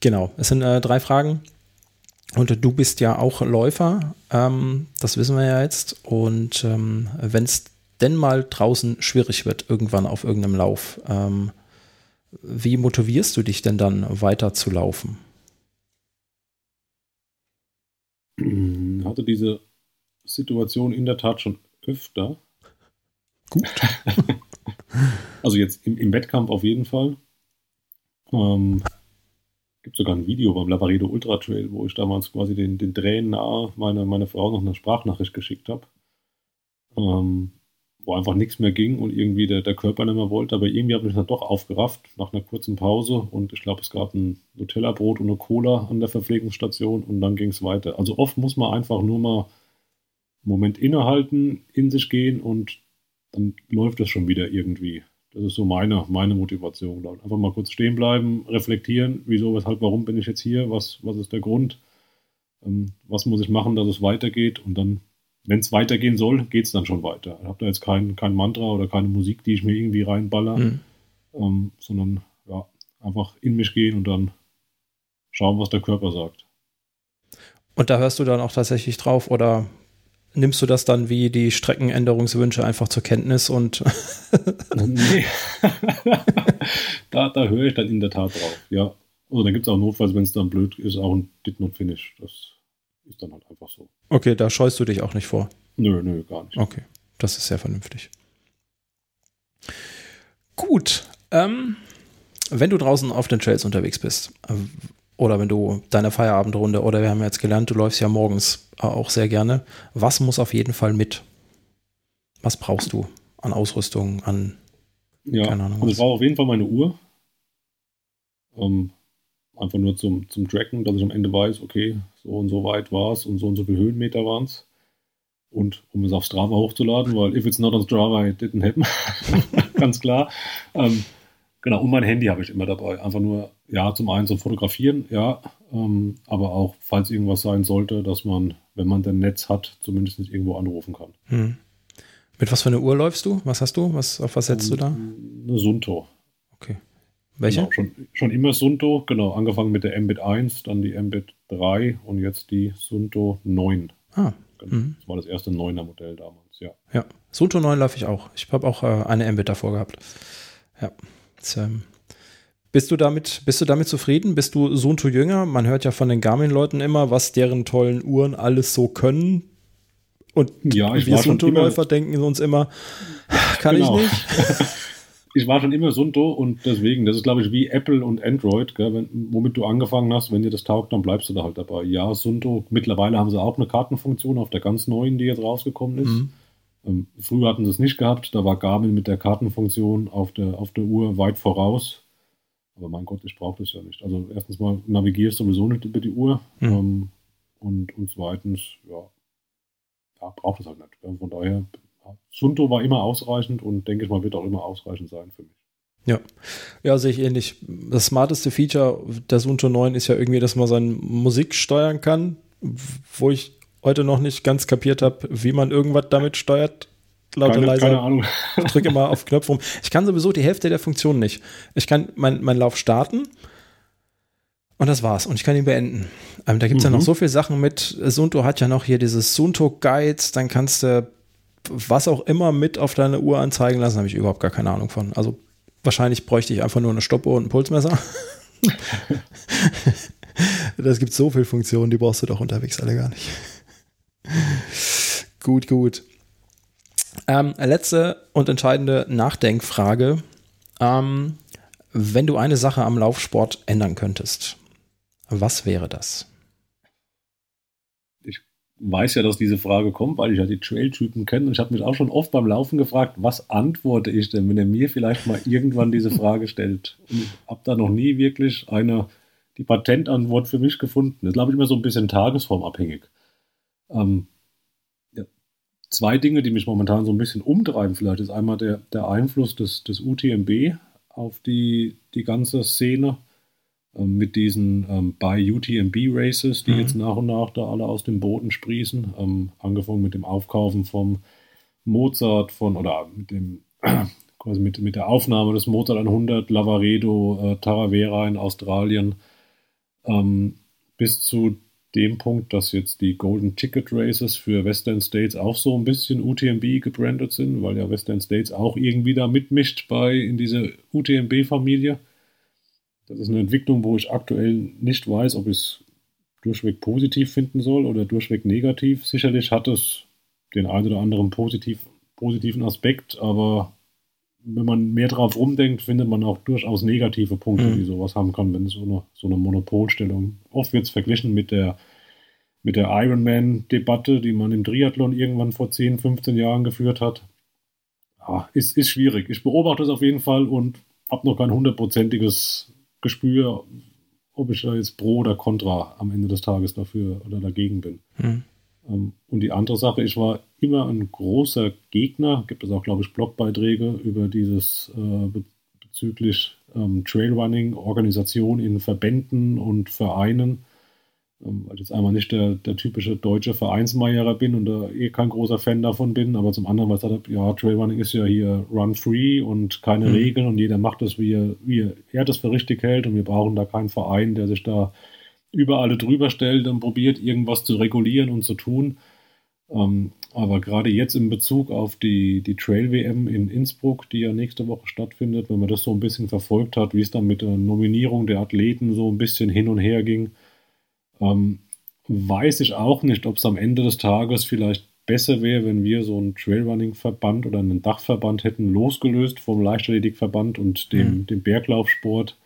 genau, es sind äh, drei Fragen. Und du bist ja auch Läufer, ähm, das wissen wir ja jetzt. Und ähm, wenn es denn mal draußen schwierig wird, irgendwann auf irgendeinem Lauf, ähm, wie motivierst du dich denn dann weiter zu laufen? Hatte diese Situation in der Tat schon öfter. Gut. Also jetzt im, im Wettkampf auf jeden Fall. Ähm, gibt sogar ein Video beim Lavaredo Ultra Trail, wo ich damals quasi den, den Tränen nahe meine, meine Frau noch eine Sprachnachricht geschickt habe. Ähm, wo einfach nichts mehr ging und irgendwie der, der Körper nicht mehr wollte. Aber irgendwie habe ich mich dann doch aufgerafft nach einer kurzen Pause und ich glaube, es gab ein Nutella-Brot und eine Cola an der Verpflegungsstation und dann ging es weiter. Also oft muss man einfach nur mal einen Moment innehalten, in sich gehen und dann läuft es schon wieder irgendwie. Das ist so meine, meine Motivation. glaub. Einfach mal kurz stehen bleiben, reflektieren, wieso, weshalb, warum bin ich jetzt hier, was, was ist der Grund, ähm, was muss ich machen, dass es weitergeht und dann, wenn es weitergehen soll, geht es dann schon weiter. Ich habe da jetzt kein, kein Mantra oder keine Musik, die ich mir irgendwie reinballer, Mhm. ähm, sondern ja, einfach in mich gehen und dann schauen, was der Körper sagt. Und da hörst du dann auch tatsächlich drauf oder nimmst du das dann wie die Streckenänderungswünsche einfach zur Kenntnis und nee. da, da höre ich dann in der Tat drauf, ja. Also dann gibt es auch notfalls, wenn es dann blöd ist, auch ein Did Not Finish. Das ist dann halt einfach so. okay, da scheust du dich auch nicht vor. Nö, nö, gar nicht. Okay, das ist sehr vernünftig. Gut, ähm, wenn du draußen auf den Trails unterwegs bist oder wenn du deine Feierabendrunde oder wir haben jetzt gelernt, du läufst ja morgens auch sehr gerne, was muss auf jeden Fall mit? Was brauchst du an Ausrüstung, an Ja, Keine Ahnung, also ich brauche auf jeden Fall meine Uhr. Ähm, einfach nur zum, zum Tracken, dass ich am Ende weiß, okay, so und so weit war es und so und so viele Höhenmeter waren es. Und um es auf Strava hochzuladen, weil if it's not on Strava, it didn't happen. Ganz klar. Ähm, genau, und mein Handy habe ich immer dabei. Einfach nur, ja, zum einen zum Fotografieren, ja, ähm, aber auch, falls irgendwas sein sollte, dass man, wenn man denn Netz hat, zumindest nicht irgendwo anrufen kann. hm. Mit was für eine Uhr läufst du? Was hast du? Was, auf was setzt du da? Eine Sunto. Okay. Welche? Genau, schon, schon immer Sunto, genau, angefangen mit der Mbit 1, dann die Mbit 3 und jetzt die Sunto 9. Ah, Genau. Mhm. Das war das erste 9er Modell damals, ja. ja. Sunto 9 laufe ich auch. Ich habe auch äh, eine Mbit davor gehabt. Ja. Ähm, bist du damit, bist du damit zufrieden? Bist du Sunto jünger? Man hört ja von den Garmin-Leuten immer, was deren tollen Uhren alles so können. Und Ja, ich wir Sunto-Läufer denken uns immer, kann Genau. ich nicht. Ich war schon immer Sunto und deswegen, das ist glaube ich wie Apple und Android, gell, wenn, womit du angefangen hast, wenn dir das taugt, dann bleibst du da halt dabei. Ja, Sunto, mittlerweile haben sie auch eine Kartenfunktion auf der ganz neuen, die jetzt rausgekommen ist. Mhm. Ähm, früher hatten sie es nicht gehabt, da war Garmin mit der Kartenfunktion auf der, auf der Uhr weit voraus. Aber mein Gott, ich brauche das ja nicht. Also erstens mal navigierst sowieso nicht über die Uhr Mhm. ähm, und, und zweitens, ja, ja braucht es halt nicht. Ja, Von daher, Sunto war immer ausreichend und denke ich mal, wird auch immer ausreichend sein für mich. Ja. ja, sehe ich ähnlich. Das smarteste Feature der Sunto 9 ist ja irgendwie, dass man seine Musik steuern kann, wo ich heute noch nicht ganz kapiert habe, wie man irgendwas damit steuert. Lauter Keine, leiser. keine Ahnung. Ich drücke immer auf Knopf rum. Ich kann sowieso die Hälfte der Funktionen nicht. Ich kann meinen mein Lauf starten Und das war's. Und ich kann ihn beenden. Ähm, da gibt's mhm. ja noch so viele Sachen mit. Sunto hat ja noch hier dieses Sunto Guides. Dann kannst du was auch immer mit auf deine Uhr anzeigen lassen. Habe ich überhaupt gar keine Ahnung von. Also wahrscheinlich bräuchte ich einfach nur eine Stoppuhr und ein Pulsmesser. das gibt so viele Funktionen, die brauchst du doch unterwegs alle gar nicht. gut, gut. Ähm, letzte und entscheidende Nachdenkfrage. Ähm, wenn du eine Sache am Laufsport ändern könntest, was wäre das? Ich weiß ja, dass diese Frage kommt, weil ich ja die Trail-Typen kenne und ich habe mich auch schon oft beim Laufen gefragt, was antworte ich denn, wenn er mir vielleicht mal irgendwann diese Frage stellt. Und ich habe da noch nie wirklich eine, die Patentantwort für mich gefunden. Das ist, glaube ich, immer so ein bisschen tagesformabhängig. Ähm, zwei Dinge, die mich momentan so ein bisschen umtreiben, vielleicht ist einmal der, der Einfluss des, des UTMB auf die, die ganze Szene ähm, mit diesen ähm, bei UTMB Races, die mhm. jetzt nach und nach da alle aus dem Boden sprießen, ähm, angefangen mit dem Aufkaufen vom Mozart von oder mit dem quasi mit, mit der Aufnahme des Mozart 100 Lavaredo äh, Taravera in Australien ähm, bis zu dem Punkt, dass jetzt die Golden Ticket Races für Western States auch so ein bisschen UTMB gebrandet sind, weil ja Western States auch irgendwie da mitmischt bei in diese UTMB-Familie. Das ist eine Entwicklung, wo ich aktuell nicht weiß, ob ich es durchweg positiv finden soll oder durchweg negativ. Sicherlich hat es den einen oder anderen positiv, positiven Aspekt, aber wenn man mehr drauf rumdenkt, findet man auch durchaus negative Punkte, mhm. die sowas haben kann, wenn es so eine, so eine Monopolstellung. Oft wird es verglichen mit der, mit der Ironman-Debatte, die man im Triathlon irgendwann vor 10, 15 Jahren geführt hat. Ja, ist, ist schwierig. Ich beobachte es auf jeden Fall und habe noch kein hundertprozentiges Gespür, ob ich da jetzt pro oder contra am Ende des Tages dafür oder dagegen bin. Mhm. Ähm, und die andere Sache, ich war immer ein großer Gegner, gibt es auch, glaube ich, Blogbeiträge über dieses äh, bezüglich ähm, Trailrunning, Organisation in Verbänden und Vereinen, ähm, weil ich jetzt einmal nicht der, der typische deutsche Vereinsmeierer bin und da eh kein großer Fan davon bin, aber zum anderen, weil ich gesagt habe, ja, Trailrunning ist ja hier run-free und keine mhm. Regeln und jeder macht das, wie er, wie er das für richtig hält und wir brauchen da keinen Verein, der sich da über alle drüber stellt und probiert, irgendwas zu regulieren und zu tun. Ähm, aber gerade jetzt in Bezug auf die, die Trail-WM in Innsbruck, die ja nächste Woche stattfindet, wenn man das so ein bisschen verfolgt hat, wie es dann mit der Nominierung der Athleten so ein bisschen hin und her ging, ähm, weiß ich auch nicht, ob es am Ende des Tages vielleicht besser wäre, wenn wir so einen Trailrunning-Verband oder einen Dachverband hätten, losgelöst vom Leichtathletikverband und dem, mhm. dem Berglaufsport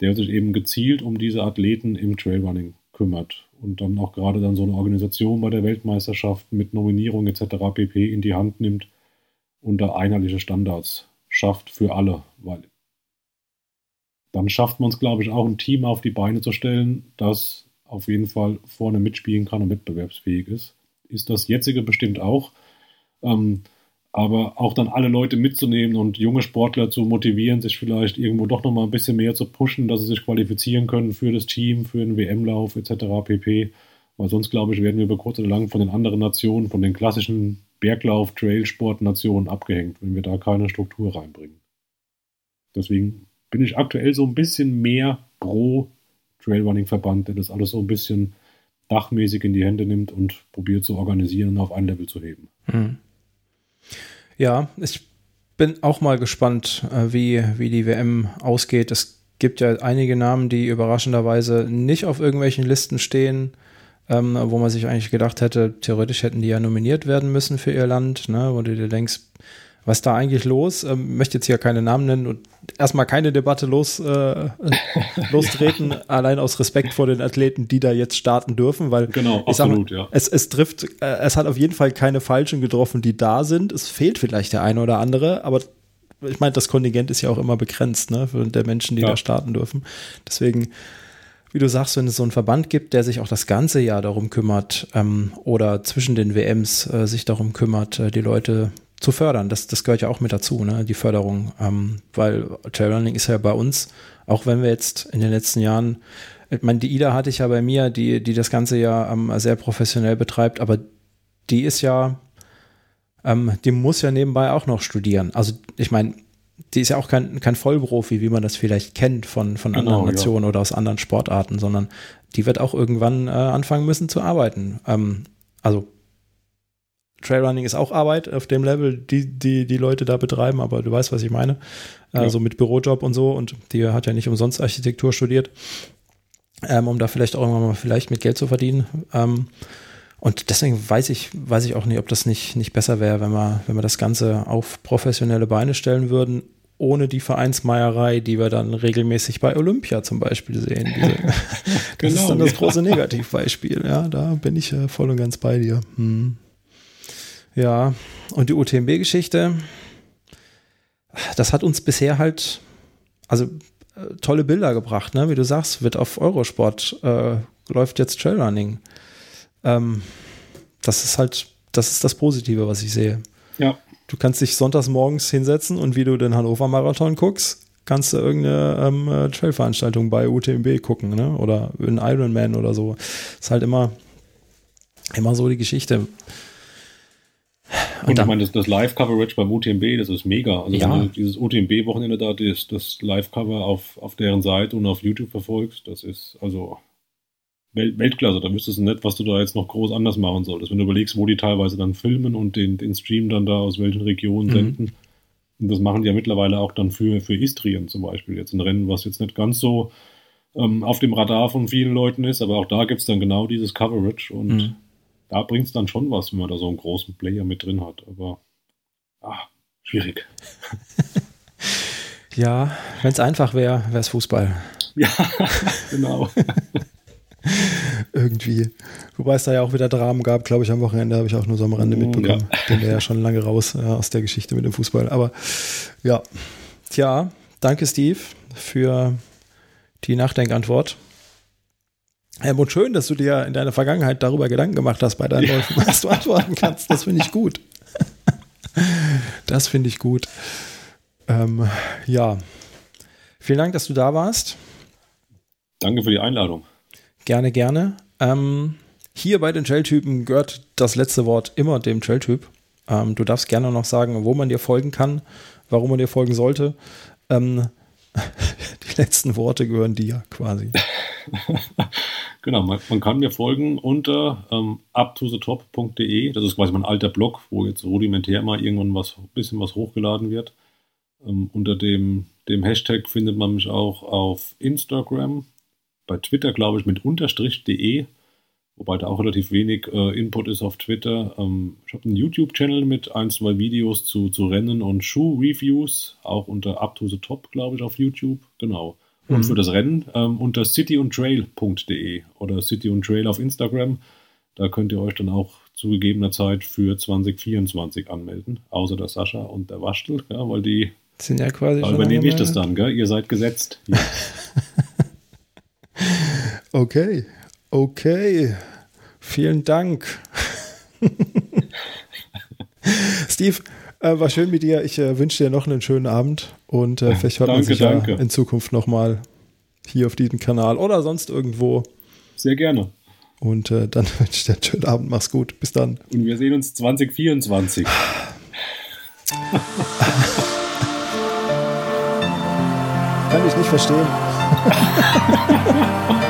der sich eben gezielt um diese Athleten im Trailrunning kümmert und dann auch gerade dann so eine Organisation bei der Weltmeisterschaft mit Nominierung etc. pp. in die Hand nimmt und da einheitliche Standards schafft für alle, weil dann schafft man es, glaube ich, auch ein Team auf die Beine zu stellen, das auf jeden Fall vorne mitspielen kann und wettbewerbsfähig ist. Ist das jetzige bestimmt auch. Ähm, aber auch dann alle Leute mitzunehmen und junge Sportler zu motivieren, sich vielleicht irgendwo doch nochmal ein bisschen mehr zu pushen, dass sie sich qualifizieren können für das Team, für den WM-Lauf etc. pp. Weil sonst, glaube ich, werden wir über kurz oder lang von den anderen Nationen, von den klassischen Berglauf-, Trailsport-Nationen abgehängt, wenn wir da keine Struktur reinbringen. Deswegen bin ich aktuell so ein bisschen mehr pro Trailrunning-Verband, der das alles so ein bisschen dachmäßig in die Hände nimmt und probiert zu organisieren und auf ein Level zu heben. Mhm. Ja, ich bin auch mal gespannt, äh, wie, wie die WM ausgeht. Es gibt ja einige Namen, die überraschenderweise nicht auf irgendwelchen Listen stehen, ähm, wo man sich eigentlich gedacht hätte, theoretisch hätten die ja nominiert werden müssen für ihr Land, ne, wo du dir denkst, was ist da eigentlich los? Ähm, möchte jetzt hier keine Namen nennen und erstmal keine Debatte los, äh, lostreten, ja. allein aus Respekt vor den Athleten, die da jetzt starten dürfen, weil genau, absolut, mal, ja. es, es trifft, äh, es hat auf jeden Fall keine Falschen getroffen, die da sind. Es fehlt vielleicht der eine oder andere, aber ich meine, das Kontingent ist ja auch immer begrenzt, ne, der Menschen, die ja. da starten dürfen. Deswegen, wie du sagst, wenn es so einen Verband gibt, der sich auch das ganze Jahr darum kümmert ähm, oder zwischen den WMs äh, sich darum kümmert, äh, die Leute zu fördern. Das, das gehört ja auch mit dazu, ne? die Förderung. Ähm, weil Trailrunning ist ja bei uns, auch wenn wir jetzt in den letzten Jahren, ich meine, die Ida hatte ich ja bei mir, die, die das Ganze ja ähm, sehr professionell betreibt, aber die ist ja, ähm, die muss ja nebenbei auch noch studieren. Also ich meine, die ist ja auch kein, kein Vollprofi, wie man das vielleicht kennt von, von genau, anderen Nationen ja. oder aus anderen Sportarten, sondern die wird auch irgendwann äh, anfangen müssen zu arbeiten. Ähm, also Trailrunning ist auch Arbeit auf dem Level, die, die die Leute da betreiben, aber du weißt, was ich meine. Ja. Also mit Bürojob und so und die hat ja nicht umsonst Architektur studiert, ähm, um da vielleicht auch irgendwann mal vielleicht mit Geld zu verdienen. Ähm, und deswegen weiß ich, weiß ich auch nicht, ob das nicht, nicht besser wäre, wenn wir, wenn wir das Ganze auf professionelle Beine stellen würden, ohne die Vereinsmeierei, die wir dann regelmäßig bei Olympia zum Beispiel sehen. Diese, das genau, ist dann das ja. große Negativbeispiel. Ja, da bin ich äh, voll und ganz bei dir. Hm. Ja, und die UTMB-Geschichte, das hat uns bisher halt, also äh, tolle Bilder gebracht, ne? Wie du sagst, wird auf Eurosport, äh, läuft jetzt Trailrunning. Ähm, das ist halt, das ist das Positive, was ich sehe. Ja. Du kannst dich sonntags morgens hinsetzen und wie du den Hannover Marathon guckst, kannst du irgendeine ähm, äh, Trailveranstaltung bei UTMB gucken, ne? Oder in Ironman oder so. Ist halt immer, immer so die Geschichte. Und, und ich meine, das, das Live-Coverage beim UTMB, das ist mega. Also ja. wenn du dieses UTMB-Wochenende da, das, das Live-Cover auf, auf deren Seite und auf YouTube verfolgst, das ist also Welt, Weltklasse. Da wüsstest du nicht, was du da jetzt noch groß anders machen solltest. Wenn du überlegst, wo die teilweise dann filmen und den, den Stream dann da aus welchen Regionen mhm. senden. Und das machen die ja mittlerweile auch dann für, für Istrien zum Beispiel. Jetzt ein Rennen, was jetzt nicht ganz so ähm, auf dem Radar von vielen Leuten ist, aber auch da gibt es dann genau dieses Coverage und mhm. Da bringt es dann schon was, wenn man da so einen großen Player mit drin hat. Aber ah, schwierig. ja, wenn es einfach wäre, wäre es Fußball. Ja, genau. Irgendwie. Wobei es da ja auch wieder Dramen gab, glaube ich, am Wochenende habe ich auch nur so am Rande mm, mitbekommen. Ja. Wäre ja schon lange raus äh, aus der Geschichte mit dem Fußball. Aber ja. Tja, danke Steve für die Nachdenkantwort. Helmut, schön, dass du dir in deiner Vergangenheit darüber Gedanken gemacht hast bei deinen ja. Läufen, was du antworten kannst. Das finde ich gut. Das finde ich gut. Ähm, ja. Vielen Dank, dass du da warst. Danke für die Einladung. Gerne, gerne. Ähm, hier bei den Trailtypen gehört das letzte Wort immer dem Trailtyp. Ähm, du darfst gerne noch sagen, wo man dir folgen kann, warum man dir folgen sollte. Ähm, die letzten Worte gehören dir quasi. genau, man, man, kann mir folgen unter ähm, uptothetop.de. Das ist quasi mein alter Blog, wo jetzt rudimentär mal irgendwann was bisschen was hochgeladen wird. Ähm, unter dem, dem Hashtag findet man mich auch auf Instagram bei Twitter, glaube ich, mit unterstrich.de, wobei da auch relativ wenig äh, Input ist auf Twitter. Ähm, ich habe einen YouTube-Channel mit ein, zwei Videos zu, zu Rennen und Schuh-Reviews, auch unter Up to the Top, glaube ich, auf YouTube. Genau. Und mhm. für das Rennen ähm, unter cityundtrail.de oder City und Trail auf Instagram. Da könnt ihr euch dann auch zu gegebener Zeit für 2024 anmelden, außer der Sascha und der Waschtel, ja, weil die sind ja quasi schon übernehme ich das dann, gell? Ihr seid gesetzt. Ja. Okay, okay. Vielen Dank. Steve, äh, war schön mit dir. Ich äh, wünsche dir noch einen schönen Abend und äh, vielleicht hört danke, man sich ja in Zukunft nochmal hier auf diesem Kanal oder sonst irgendwo. Sehr gerne. Und äh, dann wünsche ich dir einen schönen Abend. Mach's gut. Bis dann. Und wir sehen uns 2024. Kann ich nicht verstehen.